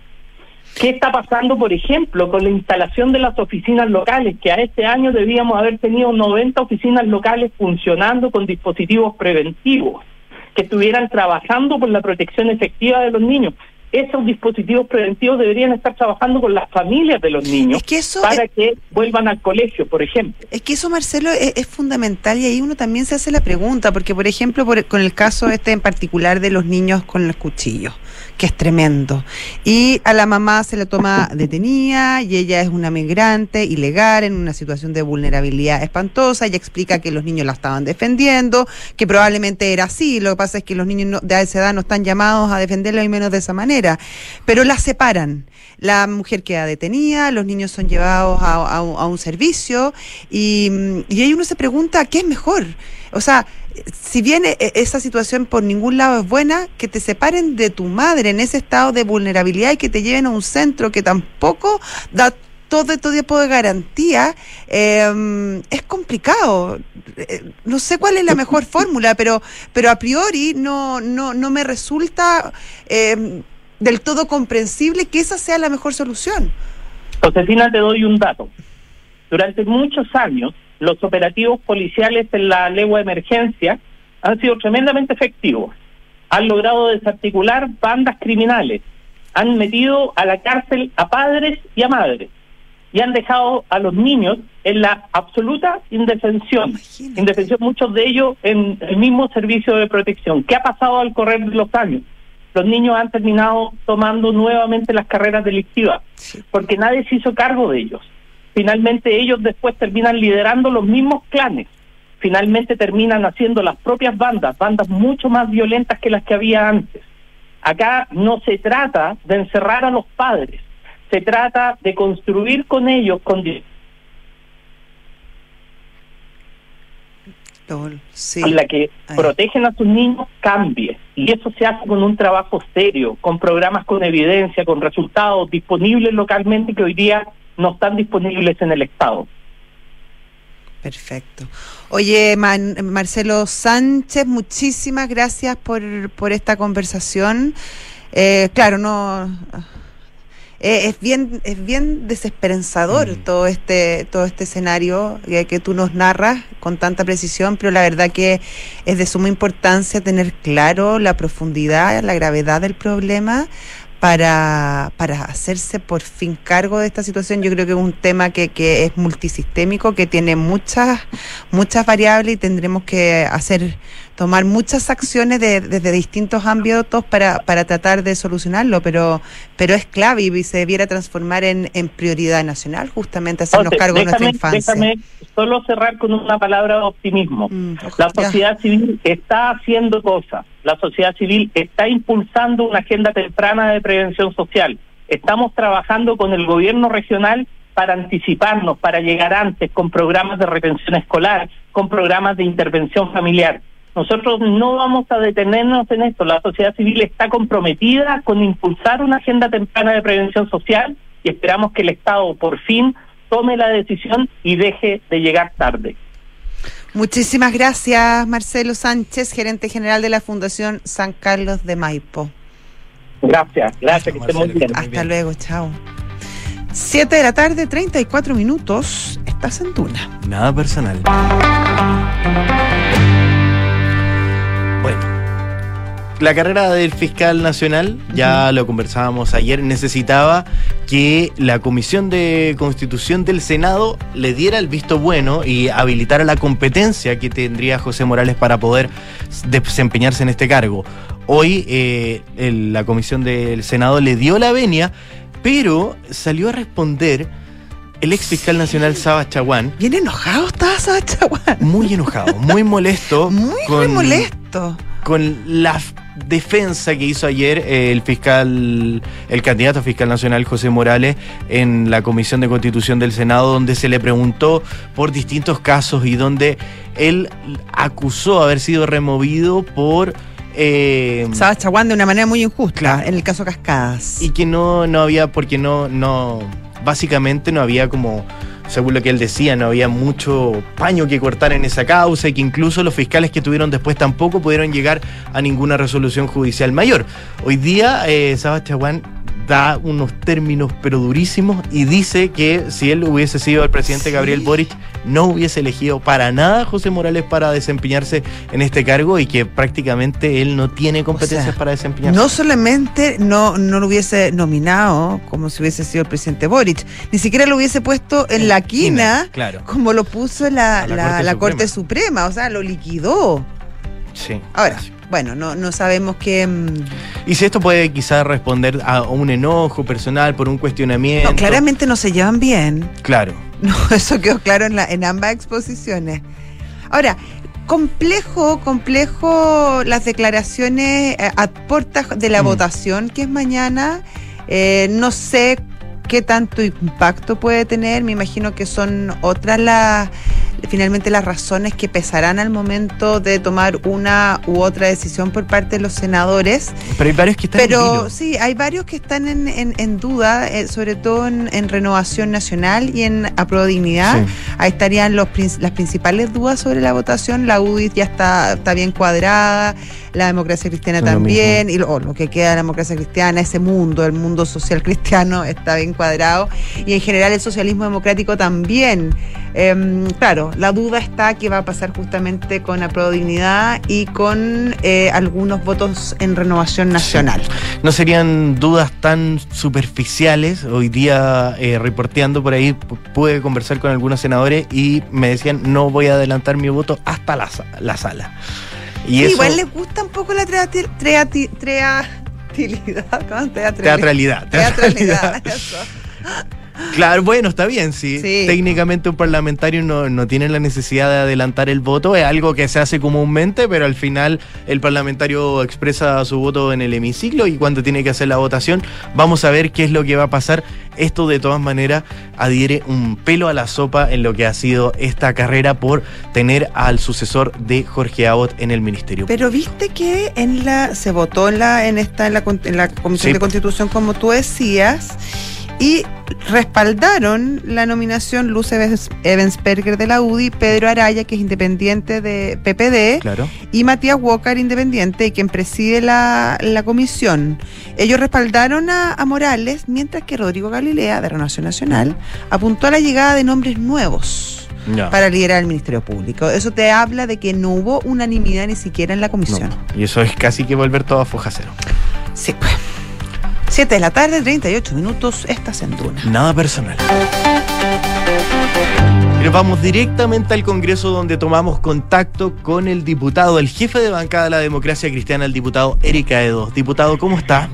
Speaker 3: ¿Qué está pasando, por ejemplo, con la instalación de las oficinas locales? Que a este año debíamos haber tenido 90 oficinas locales funcionando con dispositivos preventivos, que estuvieran trabajando por la protección efectiva de los niños esos dispositivos preventivos deberían estar trabajando con las familias de los niños para que vuelvan al colegio, por ejemplo.
Speaker 1: Es que eso, Marcelo, es, fundamental y ahí uno también se hace la pregunta, porque, por ejemplo, con el caso este en particular de los niños con los cuchillos, que es tremendo. Y a la mamá se le toma detenida y ella es una migrante ilegal en una situación de vulnerabilidad espantosa. Ella explica que los niños la estaban defendiendo, que probablemente era así. Lo que pasa es que los niños de esa edad no están llamados a defenderla y menos de esa manera. Pero la separan. La mujer queda detenida, los niños son llevados a, un servicio y, y ahí uno se pregunta, ¿qué es mejor? O sea, si bien e, esa situación por ningún lado es buena, que te separen de tu madre en ese estado de vulnerabilidad y que te lleven a un centro que tampoco da todo, todo tipo de garantía, em, es complicado. Eh, no sé cuál es la mejor fórmula, pero, pero a priori no, no, no me resulta em, del todo comprensible que esa sea la mejor solución.
Speaker 3: Josefina, te doy un dato. Durante muchos años, los operativos policiales en la legua de emergencia han sido tremendamente efectivos. Han logrado desarticular bandas criminales, han metido a la cárcel a padres y a madres y han dejado a los niños en la absoluta indefensión. Indefensión muchos de ellos en el mismo servicio de protección. ¿Qué ha pasado al correr de los años? Los niños han terminado tomando nuevamente las carreras delictivas porque nadie se hizo cargo de ellos finalmente ellos después terminan liderando los mismos clanes, finalmente terminan haciendo las propias bandas, bandas mucho más violentas que las que había antes. Acá no se trata de encerrar a los padres, se trata de construir con ellos condiciones. la que protegen a sus niños cambie. Y eso se hace con un trabajo serio, con programas con evidencia, con resultados disponibles localmente que hoy día no están disponibles en el Estado.
Speaker 1: Perfecto. Oye, Marcelo Sánchez, muchísimas gracias por, por esta conversación. Eh, claro, no eh, es bien es bien desesperanzador mm. todo este todo este escenario que, que, tú nos narras con tanta precisión, pero la verdad que es de suma importancia tener claro la profundidad, la gravedad del problema para, para hacerse por fin cargo de esta situación. Yo creo que es un tema que, que es multisistémico, que tiene muchas, muchas variables y tendremos que hacer tomar muchas acciones desde distintos ámbitos para, para tratar de solucionarlo, pero, pero es clave y se debiera transformar en, en prioridad nacional, justamente hacernos cargo de nuestra infancia.
Speaker 3: Déjame solo cerrar con una palabra de optimismo. Mm, la sociedad civil está haciendo cosas la sociedad civil está impulsando una agenda temprana de prevención social. Estamos trabajando con el gobierno regional para anticiparnos, para llegar antes, con programas de retención escolar, con programas de intervención familiar. Nosotros no vamos a detenernos en esto. La sociedad civil está comprometida con impulsar una agenda temprana de prevención social y esperamos que el Estado por fin tome la decisión y deje de llegar tarde.
Speaker 1: Muchísimas gracias, Marcelo Sánchez, gerente general de la Fundación San Carlos de Maipo.
Speaker 3: Gracias, gracias, que esté muy bien.
Speaker 1: Hasta luego, chao. Siete de la tarde, 34 minutos. Estás en Tuna.
Speaker 2: Nada personal. La carrera del fiscal nacional, ya lo conversábamos ayer, necesitaba que la Comisión de Constitución del Senado le diera el visto bueno y habilitara la competencia que tendría José Morales para poder desempeñarse en este cargo. Hoy eh, la Comisión del Senado le dio la venia, pero salió a responder el ex fiscal nacional Saba Chaguán.
Speaker 1: Bien enojado estaba Saba Chaguán.
Speaker 2: Muy enojado, muy molesto.
Speaker 1: muy, muy molesto.
Speaker 2: Con la defensa que hizo ayer eh, el fiscal, el candidato fiscal nacional José Morales en la Comisión de Constitución del Senado, donde se le preguntó por distintos casos y donde él acusó haber sido removido por
Speaker 1: eh, Saba Chaguán de una manera muy injusta en el caso Cascadas.
Speaker 2: Y que no, no había, porque no, no, básicamente no había como según lo que él decía, no había mucho paño que cortar en esa causa y que incluso los fiscales que tuvieron después tampoco pudieron llegar a ninguna resolución judicial mayor. Hoy día, eh, Chaguán da unos términos pero durísimos y dice que si él hubiese sido el presidente Gabriel Boric, no hubiese elegido para nada a José Morales para desempeñarse en este cargo y que prácticamente él no tiene competencias para desempeñarse.
Speaker 1: No solamente no, no lo hubiese nominado como si hubiese sido el presidente Boric, ni siquiera lo hubiese puesto en la quina, claro. como lo puso la, la, Corte, Suprema. o sea, lo liquidó.
Speaker 2: Sí.
Speaker 1: Ahora, bueno, no, no sabemos qué... Mm,
Speaker 2: y si esto puede quizás responder a un enojo personal por un cuestionamiento.
Speaker 1: No, claramente no se llevan bien.
Speaker 2: Claro.
Speaker 1: No, eso quedó claro en, la, en ambas exposiciones. Ahora, complejo, complejo las declaraciones eh, a puertas de la mm. votación que es mañana. Eh, no sé qué tanto impacto puede tener. Me imagino que son otras las finalmente las razones que pesarán al momento de tomar una u otra decisión por parte de los senadores.
Speaker 2: Pero hay varios que están
Speaker 1: Pero sí, hay varios que están en, en, duda, eh, sobre todo en, Renovación Nacional y en Apruebo Dignidad. Ahí estarían los, las principales dudas sobre la votación. La UDI ya está, está bien cuadrada, la democracia cristiana también, y lo, lo, que queda de la democracia cristiana, ese mundo, el mundo social cristiano, está bien cuadrado. Y en general el socialismo democrático también. Em, claro, la duda está que va a pasar justamente con la Dignidad y con eh, algunos votos en renovación nacional.
Speaker 2: No serían dudas tan superficiales. Hoy día, eh, reporteando por ahí, pude conversar con algunos senadores y me decían, no voy a adelantar mi voto hasta la, la sala.
Speaker 1: Y Igual les gusta un poco la teatralidad.
Speaker 2: Teatralidad. Teatralidad. Claro, bueno, está bien, sí. Técnicamente un parlamentario no, tiene la necesidad de adelantar el voto, es algo que se hace comúnmente, pero al final el parlamentario expresa su voto en el hemiciclo y cuando tiene que hacer la votación, vamos a ver qué es lo que va a pasar. Esto de todas maneras adhiere un pelo a la sopa en lo que ha sido esta carrera por tener al sucesor de Jorge Abbott en el ministerio.
Speaker 1: Pero viste que en la se votó en la en esta en la, Comisión de Constitución como tú decías y respaldaron la nominación Luz Evensberger de la UDI, Pedro Araya, que es independiente de PPD, y Matías Walker, independiente, y quien preside la, comisión. Ellos respaldaron a, Morales, mientras que Rodrigo Galilea, de Renovación Nacional, apuntó a la llegada de nombres nuevos. para liderar el Ministerio Público. Eso te habla de que no hubo unanimidad ni siquiera en la comisión.
Speaker 2: Y eso es casi que volver todo a foja cero.
Speaker 1: Sí, pues. 7 de la tarde, 38 minutos, estás en Duna.
Speaker 2: Nada personal. Pero vamos directamente al Congreso donde tomamos contacto con el diputado, el jefe de bancada de la democracia cristiana, el diputado Erika Edo. Diputado, ¿cómo está?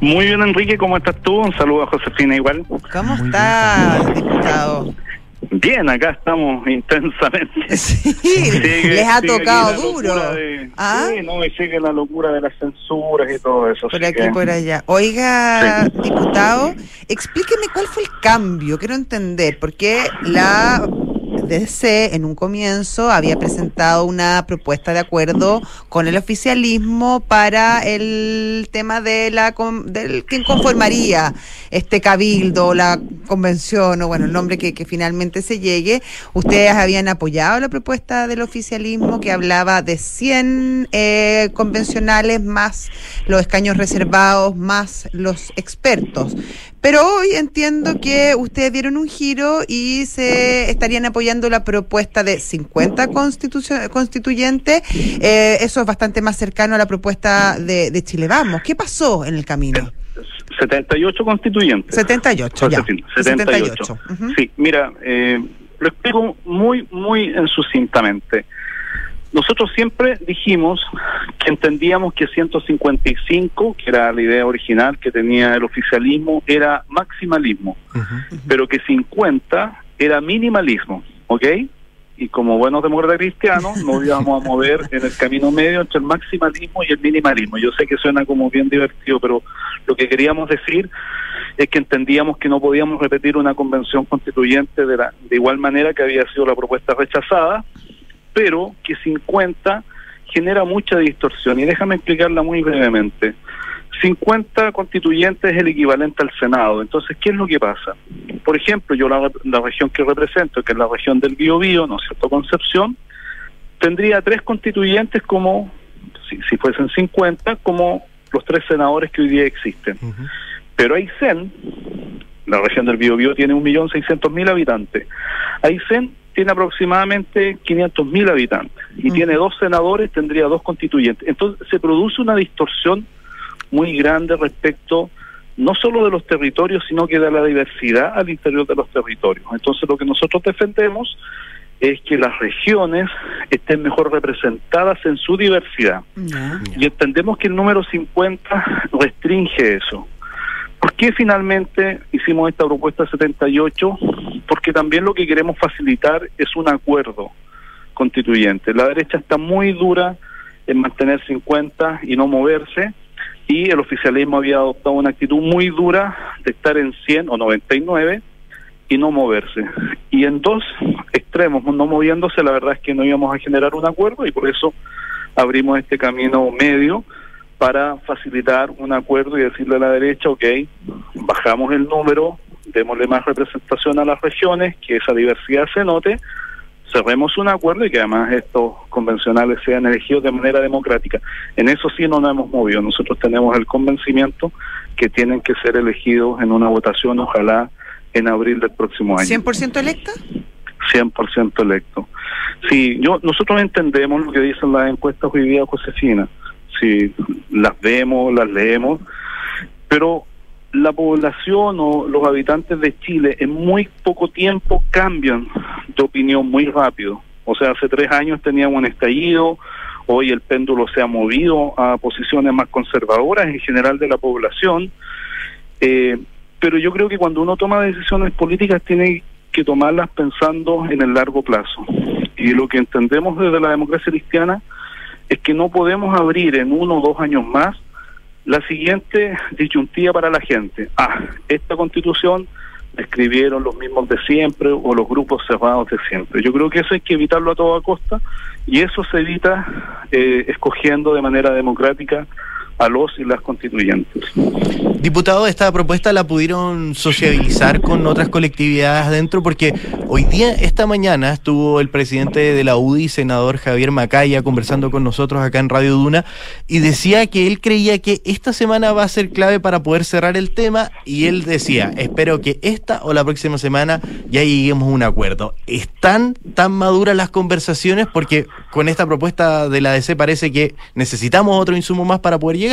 Speaker 4: Muy bien, Enrique, ¿cómo estás tú? Un saludo a Josefina igual.
Speaker 1: ¿Cómo está, diputado?
Speaker 4: Bien, acá estamos intensamente.
Speaker 1: Sí, les ha tocado duro.
Speaker 4: ¿Ah? Sí, no, y sigue la locura de las censuras y todo eso.
Speaker 1: Por aquí, por allá. Oiga, diputado, explíqueme cuál fue el cambio, quiero entender, porque la DC en un comienzo había presentado una propuesta de acuerdo con el oficialismo para el tema de la del quién conformaría este cabildo, la convención o bueno, el nombre que, finalmente se llegue. Ustedes habían apoyado la propuesta del oficialismo que hablaba de 100 eh, convencionales más los escaños reservados más los expertos. Pero hoy entiendo que ustedes dieron un giro y se estarían apoyando la propuesta de 50 constituyentes. Eh, eso es bastante más cercano a la propuesta de, de Chile Vamos. ¿Qué pasó en el camino?
Speaker 4: 78 constituyentes.
Speaker 1: 78, ya.
Speaker 4: 78. Sí, mira, eh, lo explico muy, muy sucintamente. Nosotros siempre dijimos que entendíamos que 155, que era la idea original que tenía el oficialismo, era maximalismo, pero que 50 era minimalismo, ¿ok? y como buenos demócratas cristianos nos íbamos a mover en el camino medio entre el maximalismo y el minimalismo. Yo sé que suena como bien divertido, pero lo que queríamos decir es que entendíamos que no podíamos repetir una convención constituyente de, la, de igual manera que había sido la propuesta rechazada, pero que 50 genera mucha distorsión. Y déjame explicarla muy brevemente. 50 constituyentes es el equivalente al Senado. Entonces, ¿qué es lo que pasa? Por ejemplo, yo la, región que represento, que es la región del Biobío, ¿no es cierto?, Concepción, tendría tres constituyentes como, si, si fuesen 50, como los tres senadores que hoy día existen. Pero Aysén, la región del Biobío tiene 1.600.000 habitantes. Aysén tiene aproximadamente 500.000 habitantes y tiene dos senadores, tendría dos constituyentes. Entonces se produce una distorsión muy grande respecto no solo de los territorios, sino que de la diversidad al interior de los territorios. Entonces lo que nosotros defendemos es que las regiones estén mejor representadas en su diversidad. Y entendemos que el número 50 restringe eso. ¿Por qué finalmente hicimos esta propuesta 78? Porque también lo que queremos facilitar es un acuerdo constituyente. La derecha está muy dura en mantener 50 y no moverse y el oficialismo había adoptado una actitud muy dura de estar en 100 o 99 y no moverse. Y en dos extremos, no moviéndose, la verdad es que no íbamos a generar un acuerdo y por eso abrimos este camino medio para facilitar un acuerdo y decirle a la derecha, ok, bajamos el número, démosle más representación a las regiones, que esa diversidad se note, cerremos un acuerdo y que además estos convencionales sean elegidos de manera democrática. En eso sí no nos hemos movido. Nosotros tenemos el convencimiento que tienen que ser elegidos en una votación, ojalá en abril del próximo año.
Speaker 1: ¿100% electa?
Speaker 4: 100% electo. Sí, yo, nosotros entendemos lo que dicen las encuestas hoy día, Josefina. Si las vemos, las leemos, pero la población o los habitantes de Chile en muy poco tiempo cambian de opinión muy rápido. O sea, hace tres años teníamos un estallido, hoy el péndulo se ha movido a posiciones más conservadoras en general de la población, eh, pero yo creo que cuando uno toma decisiones políticas tiene que tomarlas pensando en el largo plazo. Y lo que entendemos desde la democracia cristiana es que no podemos abrir en uno o dos años más la siguiente disyuntiva para la gente. Ah, esta constitución la escribieron los mismos de siempre o los grupos cerrados de siempre. Yo creo que eso hay que evitarlo a toda costa y eso se evita eh, escogiendo de manera democrática a los y las constituyentes.
Speaker 2: Diputado, esta propuesta la pudieron sociabilizar con otras colectividades adentro porque hoy día, esta mañana, estuvo el presidente de la UDI, senador Javier Macaya, conversando con nosotros acá en Radio Duna y decía que él creía que esta semana va a ser clave para poder cerrar el tema y él decía, espero que esta o la próxima semana ya lleguemos a un acuerdo. ¿Están tan maduras las conversaciones? Porque con esta propuesta de la DC parece que necesitamos otro insumo más para poder llegar.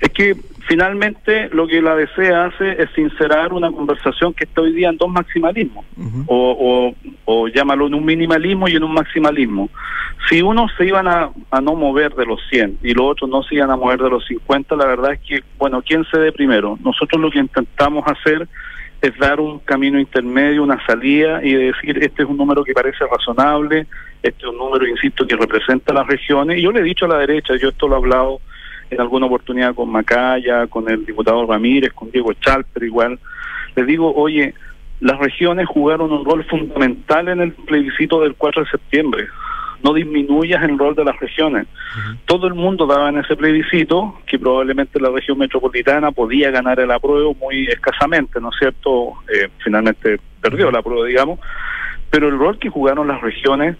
Speaker 4: Es que finalmente lo que la DC hace es sincerar una conversación que está hoy día en dos maximalismos, o, o, llámalo en un minimalismo y en un maximalismo. Si unos se iban a, a, no mover de los 100 y los otros no se iban a mover de los 50, la verdad es que, bueno, ¿quién se dé primero? Nosotros lo que intentamos hacer es dar un camino intermedio, una salida y decir, este es un número que parece razonable, este es un número, insisto, que representa las regiones. Y yo le he dicho a la derecha, yo esto lo he hablado en alguna oportunidad con Macaya, con el diputado Ramírez, con Diego Chalper igual, les digo, oye, las regiones jugaron un rol fundamental en el plebiscito del 4 de septiembre. No disminuyas el rol de las regiones. Todo el mundo daba en ese plebiscito que probablemente la región metropolitana podía ganar el apruebo muy escasamente, ¿no es cierto? Eh, finalmente perdió el apruebo, digamos. Pero el rol que jugaron las regiones,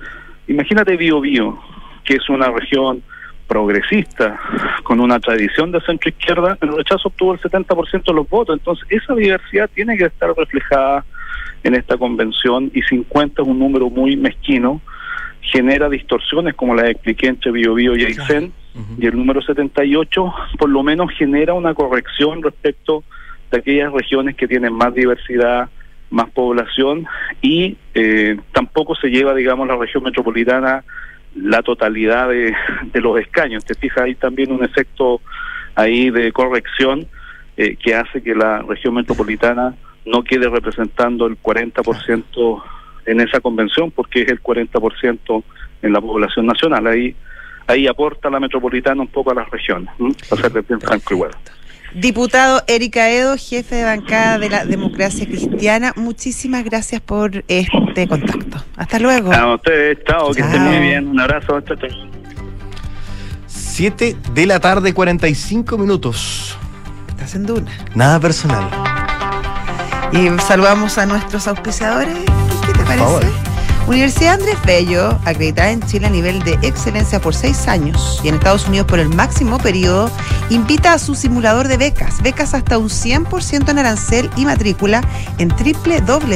Speaker 4: imagínate Bio Bio, que es una región progresista, con una tradición de centro izquierda, el rechazo obtuvo el 70% de los votos. Entonces, esa diversidad tiene que estar reflejada en esta convención y 50 es un número muy mezquino, genera distorsiones como las expliqué entre Bio, Bio y Aysén, y el número 78 por lo menos genera una corrección respecto de aquellas regiones que tienen más diversidad, más población y eh, tampoco se lleva, digamos, la región metropolitana la totalidad de, los escaños. Te fijas, hay también un efecto ahí de corrección eh, que hace que la región metropolitana no quede representando el 40% en esa convención, porque es el 40% en la población nacional. Ahí ahí aporta la metropolitana un poco a las regiones, para ser bien franco igual.
Speaker 1: Diputado Erika Edo, jefe de bancada de la democracia cristiana, muchísimas gracias por este contacto. Hasta luego.
Speaker 4: A ustedes, chao, que estén muy bien. Un abrazo, chao, chao.
Speaker 2: 7 de la tarde, 45 minutos.
Speaker 1: Estás en Duna.
Speaker 2: Nada personal.
Speaker 1: Y saludamos a nuestros auspiciadores. ¿Qué te parece? Universidad Andrés Bello, acreditada en Chile a nivel de excelencia por seis años y en Estados Unidos por el máximo periodo, invita a su simulador de becas. Becas hasta un 100% en arancel y matrícula en www.unap.cl.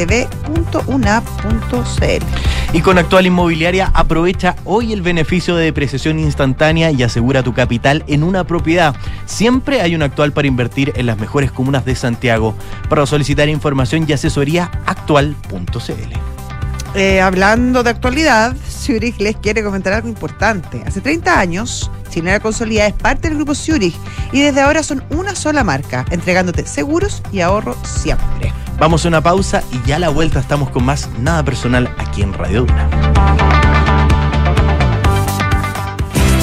Speaker 2: Y con Actual Inmobiliaria aprovecha hoy el beneficio de depreciación instantánea y asegura tu capital en una propiedad. Siempre hay un actual para invertir en las mejores comunas de Santiago. Para solicitar información y asesoría actual.cl.
Speaker 1: Eh, hablando de actualidad, Zurich les quiere comentar algo importante. Hace 30 años, Chilena Consolida es parte del grupo Zurich y desde ahora son una sola marca, entregándote seguros y ahorro siempre.
Speaker 2: Vamos a una pausa y ya a la vuelta estamos con más Nada Personal aquí en Radio Una.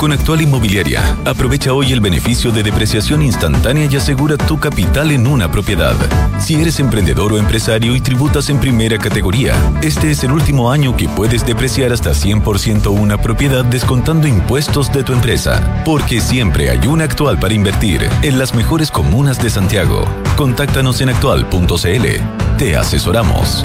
Speaker 5: Con Actual Inmobiliaria, aprovecha hoy el beneficio de depreciación instantánea y asegura tu capital en una propiedad. Si eres emprendedor o empresario y tributas en primera categoría, este es el último año que puedes depreciar hasta 100% una propiedad descontando impuestos de tu empresa. Porque siempre hay una actual para invertir en las mejores comunas de Santiago. Contáctanos en actual.cl. Te asesoramos.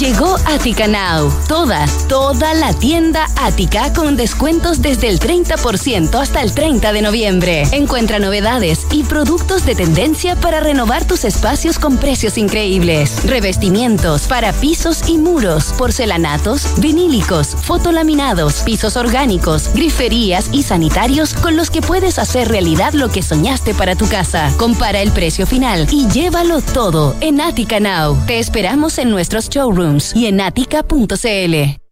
Speaker 6: Llegó Attica Now. Toda, toda la tienda Ática con descuentos desde el 30% hasta el 30 de noviembre. Encuentra novedades y productos de tendencia para renovar tus espacios con precios increíbles. Revestimientos para pisos y muros, porcelanatos, vinílicos, fotolaminados, pisos orgánicos, griferías y sanitarios con los que puedes hacer realidad lo que soñaste para tu casa. Compara el precio final y llévalo todo en Attica Now. Te esperamos en nuestros showrooms y en atica.cl.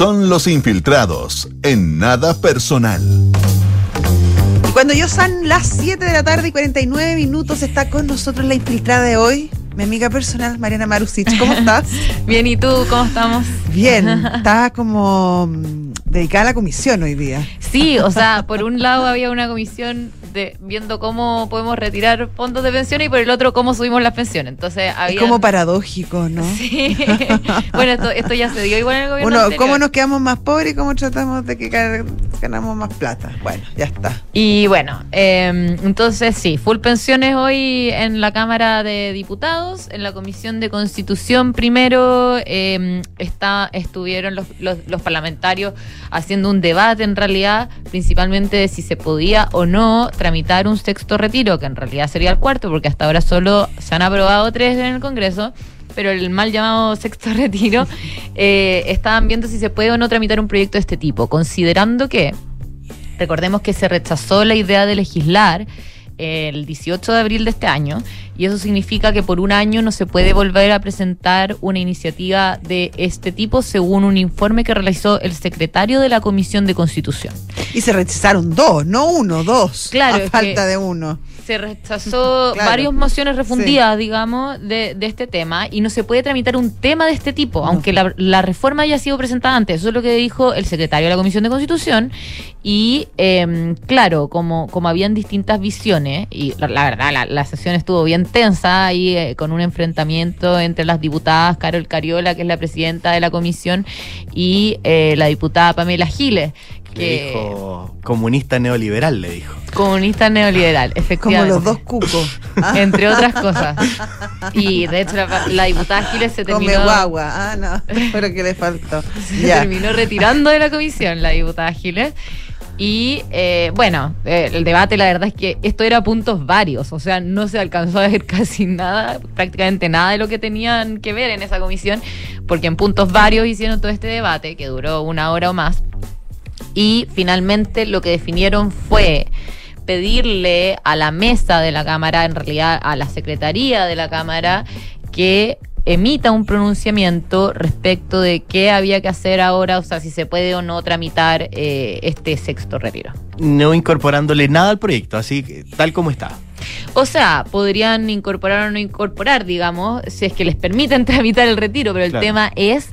Speaker 7: son los infiltrados en nada personal.
Speaker 1: Y cuando yo son las 7 de la tarde y 49 minutos, está con nosotros la infiltrada de hoy, mi amiga personal, Mariana Marusic. ¿Cómo estás?
Speaker 8: Bien, ¿y tú? ¿Cómo estamos?
Speaker 1: Bien, estaba como mm, dedicada a la comisión hoy día.
Speaker 8: Sí, o sea, por un lado había una comisión de viendo cómo podemos retirar fondos de pensiones y por el otro cómo subimos las pensiones. Entonces había...
Speaker 1: Es como paradójico, ¿no?
Speaker 8: Sí. bueno, esto, esto ya se dio igual en el gobierno.
Speaker 1: Bueno,
Speaker 8: anterior.
Speaker 1: ¿cómo nos quedamos más pobres y cómo tratamos de que ganamos más plata? Bueno, ya está.
Speaker 8: Y bueno, eh, entonces sí, full pensiones hoy en la Cámara de Diputados, en la Comisión de Constitución primero eh, está, estuvieron los, los, los parlamentarios haciendo un debate en realidad, principalmente de si se podía o no tramitar un sexto retiro, que en realidad sería el cuarto, porque hasta ahora solo se han aprobado tres en el Congreso pero el mal llamado sexto retiro, eh, estaban viendo si se puede o no tramitar un proyecto de este tipo, considerando que Recordemos que se rechazó la idea de legislar el 18 de abril de este año y eso significa que por un año no se puede volver a presentar una iniciativa de este tipo según un informe que realizó el secretario de la Comisión de Constitución.
Speaker 1: Y se rechazaron dos, no uno, dos.
Speaker 8: Claro,
Speaker 1: A falta
Speaker 8: que-
Speaker 1: de uno.
Speaker 8: Se rechazó
Speaker 1: Claro.
Speaker 8: varias mociones refundidas, digamos, de, de este tema y no se puede tramitar un tema de este tipo, aunque la, la reforma haya sido presentada antes. Eso es lo que dijo el secretario de la Comisión de Constitución. Y em, claro, como, como habían distintas visiones, y la, la verdad, la, la sesión estuvo bien tensa ahí eh, con un enfrentamiento entre las diputadas Carol Cariola, que es la presidenta de la comisión, y eh, la diputada Pamela Giles.
Speaker 2: Le dijo comunista neoliberal, le dijo.
Speaker 8: comunista neoliberal,
Speaker 1: Como
Speaker 8: efectivamente.
Speaker 1: los dos cucos.
Speaker 8: entre otras cosas. Y de hecho la, la diputada Giles se
Speaker 1: Come
Speaker 8: terminó,
Speaker 1: guagua. Ah, no, pero que le faltó.
Speaker 8: se
Speaker 1: Ya.
Speaker 8: terminó retirando de la comisión, la diputada Giles. Y eh, bueno, eh, el debate la verdad es que esto era puntos varios, o sea, no se alcanzó a ver casi nada, prácticamente nada de lo que tenían que ver en esa comisión, porque en puntos varios hicieron todo este debate, que duró una hora o más, y finalmente lo que definieron fue pedirle a la mesa de la Cámara, en realidad a la Secretaría de la Cámara, que emita un pronunciamiento respecto de qué había que hacer ahora, o sea, si se puede o no tramitar eh, este sexto retiro.
Speaker 2: No incorporándole nada al proyecto, así que tal como está.
Speaker 8: O sea, podrían incorporar o no incorporar, digamos, si es que les permiten tramitar el retiro, pero el
Speaker 2: Claro.
Speaker 8: tema es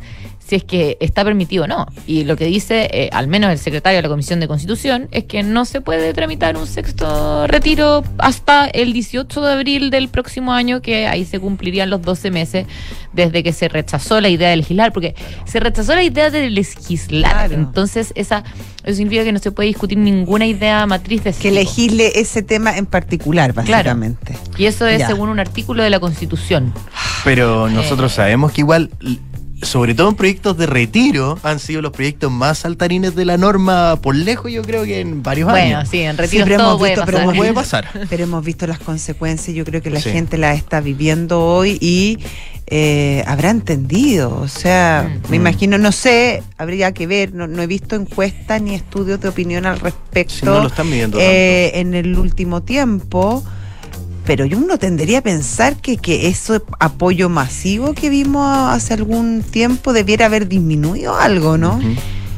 Speaker 8: si es que está permitido o no. Y lo que dice, eh, al menos el secretario de la Comisión de Constitución, es que no se puede tramitar un sexto retiro hasta el 18 de abril del próximo año, que ahí se cumplirían los 12 meses desde que se rechazó la idea de legislar, porque se rechazó la idea de legislar. Entonces, esa, eso significa que no se puede discutir ninguna idea matriz de ese
Speaker 1: Que
Speaker 8: tipo.
Speaker 1: legisle ese tema en particular, básicamente.
Speaker 8: Y eso es
Speaker 1: Ya.
Speaker 8: según un artículo de la Constitución.
Speaker 2: Pero nosotros sabemos que igual, sobre todo en proyectos de retiro, han sido los proyectos más saltarines de la norma por lejos, yo creo que en varios
Speaker 8: Bueno,
Speaker 2: años.
Speaker 8: sí, en retiros
Speaker 1: pero
Speaker 8: todo
Speaker 1: hemos
Speaker 8: puede
Speaker 1: visto- pero
Speaker 8: pasar.
Speaker 1: hemos
Speaker 2: Puede
Speaker 1: visto-
Speaker 2: pasar.
Speaker 1: Pero hemos visto las consecuencias, yo creo que la
Speaker 2: Sí.
Speaker 1: gente las está viviendo hoy y eh, habrá entendido. O sea,
Speaker 8: Mm.
Speaker 1: me imagino, no sé, habría que ver, no, no he visto encuestas ni estudios de opinión al respecto
Speaker 2: Si no lo están midiendo
Speaker 1: eh, en el último tiempo. Pero yo uno tendería a pensar que, que ese apoyo masivo que vimos hace algún tiempo debiera haber disminuido algo, ¿no?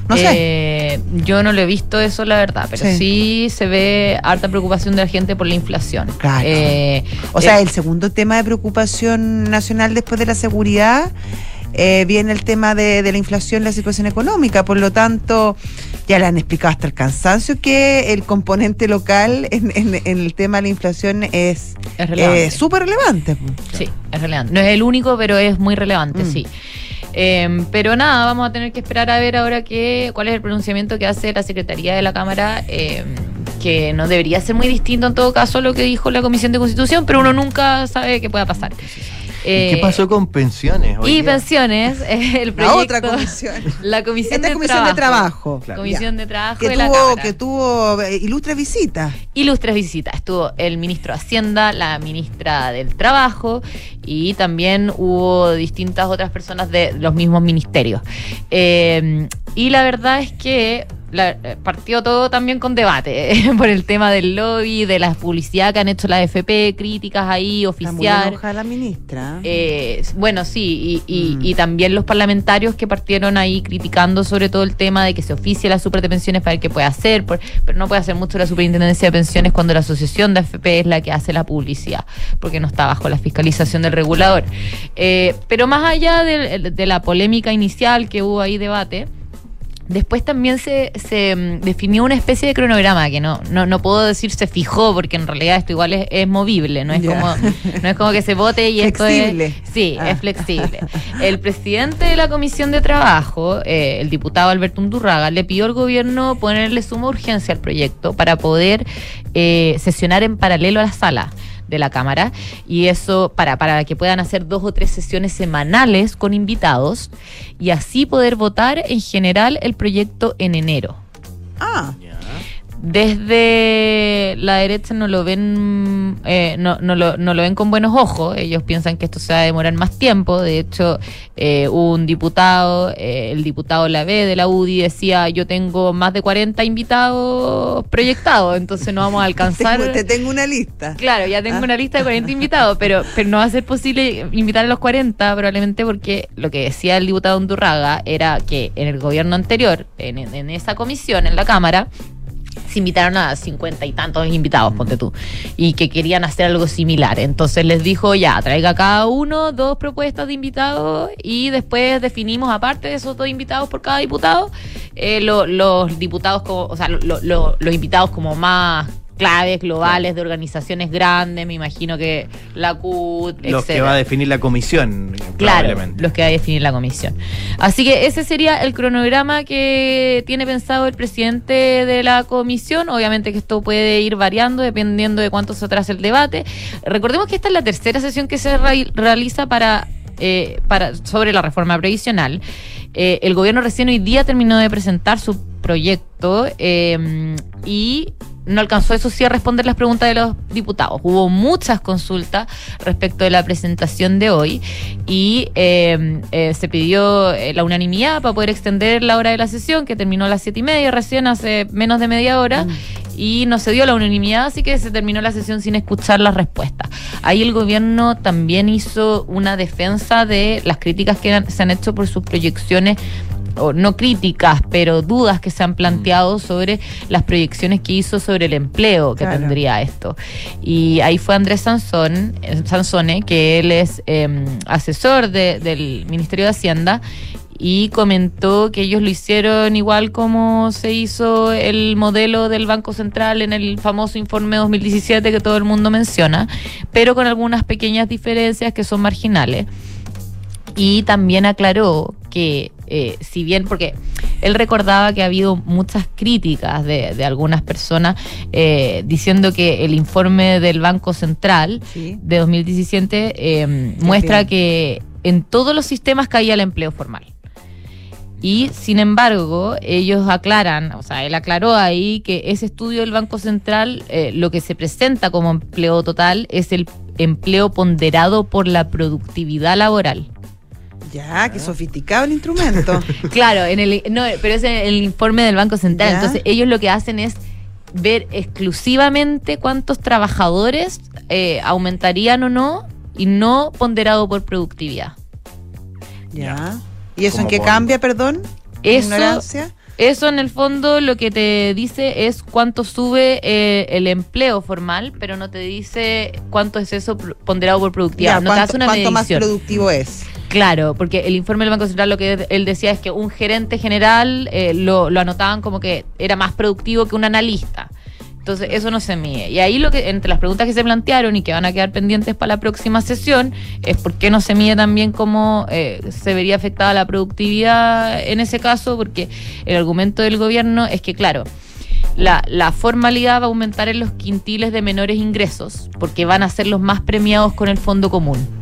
Speaker 1: No sé.
Speaker 8: Eh, yo no lo he visto eso, la verdad, pero
Speaker 1: Sí.
Speaker 8: sí, se ve harta preocupación de la gente por la inflación.
Speaker 1: Claro.
Speaker 8: Eh,
Speaker 1: O sea,
Speaker 8: eh,
Speaker 1: el segundo tema de preocupación nacional después de la seguridad eh, viene el tema de, de la inflación, la situación económica. Por lo tanto, ya le han explicado hasta el cansancio que el componente local en, en- en el tema de la inflación es
Speaker 8: Es relevante.
Speaker 1: eh, súper relevante.
Speaker 8: Sí, es relevante. No es el único, pero es muy relevante,
Speaker 1: Mm.
Speaker 8: sí. Eh, pero nada, vamos a tener que esperar a ver ahora qué, cuál es el pronunciamiento que hace la Secretaría de la Cámara, eh, que no debería ser muy distinto en todo caso a lo que dijo la Comisión de Constitución, pero uno nunca sabe qué pueda pasar.
Speaker 2: ¿Y ¿Qué
Speaker 8: Eh,
Speaker 2: pasó con pensiones? hoy
Speaker 8: Y
Speaker 2: día?
Speaker 8: pensiones, el
Speaker 1: La
Speaker 8: proyecto,
Speaker 1: otra comisión.
Speaker 8: La comisión,
Speaker 1: Esta
Speaker 8: de,
Speaker 1: comisión de
Speaker 8: trabajo.
Speaker 1: trabajo.
Speaker 8: Comisión
Speaker 1: Ya.
Speaker 8: de trabajo
Speaker 1: Que
Speaker 8: de la
Speaker 1: tuvo,
Speaker 8: Cámara.
Speaker 1: que tuvo eh, ilustre visita.
Speaker 8: Ilustres visitas. Estuvo el ministro de Hacienda, la ministra del Trabajo y también hubo distintas otras personas de los mismos ministerios. Eh, y la verdad es que la- eh, partió todo también con debate eh, por el tema del lobby, de la publicidad que han hecho la FP, críticas ahí,
Speaker 1: Está muy
Speaker 8: oficial.
Speaker 1: la ministra.
Speaker 8: Eh, bueno, sí, y, y-
Speaker 1: Mm.
Speaker 8: y también los parlamentarios que partieron ahí criticando sobre todo el tema de que se oficie la super de pensiones para ver qué puede hacer, por- pero no puede hacer mucho la superintendencia de pensiones cuando la asociación de AFP es la que hace la publicidad, porque no está bajo la fiscalización del regulador. Eh, pero más allá de, de la polémica inicial que hubo ahí debate, Después también se, se, mm, definió una especie de cronograma que no, no, no puedo decir se fijó porque en realidad esto igual es, es movible, no es como no es como que se vote y
Speaker 1: Flexible.
Speaker 8: esto es sí,
Speaker 1: Ah.
Speaker 8: es flexible. El presidente de la Comisión de Trabajo, eh, el diputado Alberto Undurraga, le pidió al gobierno ponerle suma urgencia al proyecto para poder eh, sesionar en paralelo a la sala de la Cámara y eso para, para que puedan hacer dos o tres sesiones semanales con invitados y así poder votar en general el proyecto en enero.
Speaker 1: Ah,
Speaker 8: Desde la derecha no lo ven eh, no, no, lo, no lo ven con buenos ojos. Ellos piensan que esto se va a demorar más tiempo. De hecho, eh, un diputado, eh, el diputado La B de la UDI decía yo tengo más de 40 invitados proyectados, entonces no vamos a alcanzar.
Speaker 1: te tengo una lista.
Speaker 8: Claro, ya tengo
Speaker 1: Ah.
Speaker 8: una lista de 40 invitados, pero, pero no va a ser posible invitar a los 40 probablemente porque lo que decía el diputado Undurraga era que en el gobierno anterior, en, en esa comisión, en la Cámara, se invitaron a 50 y tantos invitados, ponte tú, y que querían hacer algo similar. Entonces les dijo, ya, traiga cada uno dos propuestas de invitados y después definimos, aparte de esos dos invitados por cada diputado, eh, lo- los diputados, como, o sea, lo- lo- los invitados como más claves globales de organizaciones grandes, me imagino que la CUT,
Speaker 2: Los que va a definir la comisión,
Speaker 8: Claro, los que va a definir la comisión. Así que ese sería el cronograma que tiene pensado el presidente de la comisión. Obviamente que esto puede ir variando dependiendo de cuánto se atrase el debate. Recordemos que esta es la tercera sesión que se realiza para, eh, para sobre la reforma previsional. Eh, el gobierno recién hoy día terminó de presentar su proyecto eh, y no alcanzó eso sí a responder las preguntas de los diputados. Hubo muchas consultas respecto de la presentación de hoy y eh, eh, se pidió eh, la unanimidad para poder extender la hora de la sesión, que terminó a las siete y media recién hace menos de media hora. Y no se dio la unanimidad, así que se terminó la sesión sin escuchar las respuestas. Ahí el gobierno también hizo una defensa de las críticas que han- se han hecho por sus proyecciones o no críticas, pero dudas que se han planteado sobre las proyecciones que hizo sobre el empleo que
Speaker 1: Claro.
Speaker 8: tendría esto. Y ahí fue Andrés Sansón, eh, Sansone, que él es eh, asesor de- del Ministerio de Hacienda y comentó que ellos lo hicieron igual como se hizo el modelo del Banco Central en el famoso informe 2017 que todo el mundo menciona, pero con algunas pequeñas diferencias que son marginales y también aclaró que eh, si bien, porque él recordaba que ha habido muchas críticas de, de algunas personas eh, diciendo que el informe del Banco Central de 2017 eh, muestra que en todos los sistemas caía el empleo formal. Y sin embargo, ellos aclaran, o sea, él aclaró ahí que ese estudio del Banco Central, eh, lo que se presenta como empleo total es el empleo ponderado por la productividad laboral.
Speaker 1: Ya, qué sofisticado el instrumento.
Speaker 8: Claro, en el, no, pero es en el informe del Banco Central.
Speaker 1: Ya.
Speaker 8: Entonces, ellos lo que hacen es ver exclusivamente cuántos trabajadores eh, aumentarían o no y no ponderado por productividad.
Speaker 1: Ya. ¿Y eso en qué cambia, perdón?
Speaker 8: Eso,
Speaker 1: Ignorancia.
Speaker 8: eso en el fondo lo que te dice es cuánto sube eh, el empleo formal, pero no te dice cuánto es eso ponderado por productividad.
Speaker 1: Ya,
Speaker 8: no te
Speaker 1: ¿cuánto,
Speaker 8: hace una
Speaker 1: cuánto más productivo es?
Speaker 8: Claro, porque el informe del Banco Central lo que él decía es que un gerente general eh, lo, lo anotaban como que era más productivo que un analista. Entonces, eso no se mide. Y ahí lo que, entre las preguntas que se plantearon y que van a quedar pendientes para la próxima sesión, es por qué no se mide también cómo eh, se vería afectada la productividad en ese caso, porque el argumento del gobierno es que, claro, la, la formalidad va a aumentar en los quintiles de menores ingresos, porque van a ser los más premiados con el fondo común.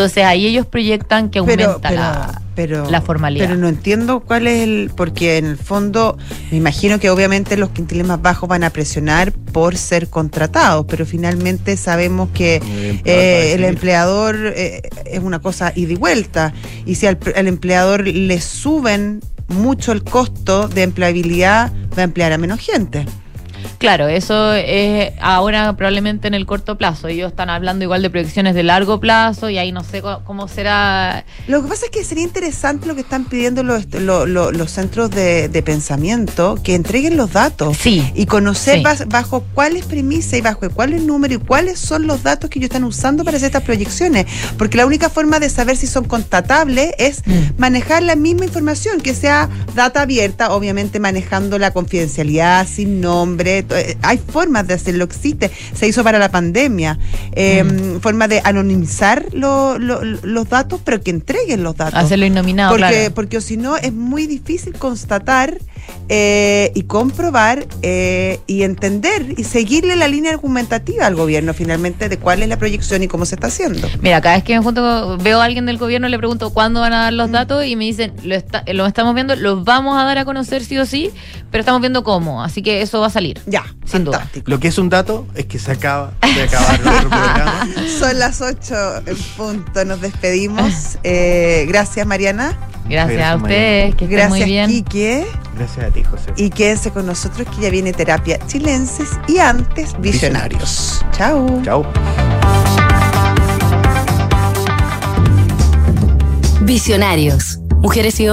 Speaker 8: Entonces ahí ellos proyectan que aumenta
Speaker 1: Pero, pero,
Speaker 8: la,
Speaker 1: pero,
Speaker 8: la formalidad.
Speaker 1: Pero no entiendo cuál es el. Porque en el fondo, me imagino que obviamente los quintiles más bajos van a presionar por ser contratados, pero finalmente sabemos que eh, el empleador eh, es una cosa ida y vuelta. Y si al, al empleador le suben mucho el costo de empleabilidad, va a emplear a menos gente.
Speaker 8: Claro, eso es ahora probablemente en el corto plazo. Ellos están hablando igual de proyecciones de largo plazo y ahí no sé cómo, cómo será.
Speaker 1: Lo que pasa es que sería interesante lo que están pidiendo los, lo- lo- los centros de, de pensamiento, que entreguen los datos.
Speaker 8: Sí.
Speaker 1: Y conocer
Speaker 8: Sí.
Speaker 1: bajo cuáles premisas y bajo cuáles números y cuáles son los datos que ellos están usando para hacer estas proyecciones. Porque la única forma de saber si son constatables es
Speaker 8: Mm.
Speaker 1: manejar la misma información, que sea data abierta, obviamente manejando la confidencialidad, sin nombre. To- eh, Hay formas de hacerlo, existe. Se hizo para la pandemia. Eh,
Speaker 8: Mm.
Speaker 1: Forma de anonimizar lo- lo- los datos, pero que entreguen los datos.
Speaker 8: Hacerlo innominado,
Speaker 1: Porque,
Speaker 8: claro.
Speaker 1: porque si no es muy difícil constatar eh, y comprobar eh, y entender y seguirle la línea argumentativa al gobierno finalmente de cuál es la proyección y cómo se está haciendo.
Speaker 8: Mira, cada vez que me junto, veo a alguien del gobierno, le pregunto cuándo van a dar los datos y me dicen, lo, está- lo estamos viendo, los vamos a dar a conocer sí o sí, pero estamos viendo cómo, así que eso va a salir.
Speaker 1: Ya,
Speaker 8: sin duda.
Speaker 2: Lo que es un dato es que se acaba de acabar nuestro programa.
Speaker 1: Son las 8 en punto, nos despedimos. Eh, gracias Mariana.
Speaker 8: Gracias,
Speaker 2: Gracias,
Speaker 8: a ustedes, que estén
Speaker 1: Gracias
Speaker 8: muy bien.
Speaker 1: Quique.
Speaker 2: Gracias a ti, José.
Speaker 1: Y quédense con nosotros que ya viene terapia chilenses y antes visionarios. Chao.
Speaker 2: Chao.
Speaker 6: Visionarios. Mujeres y hombres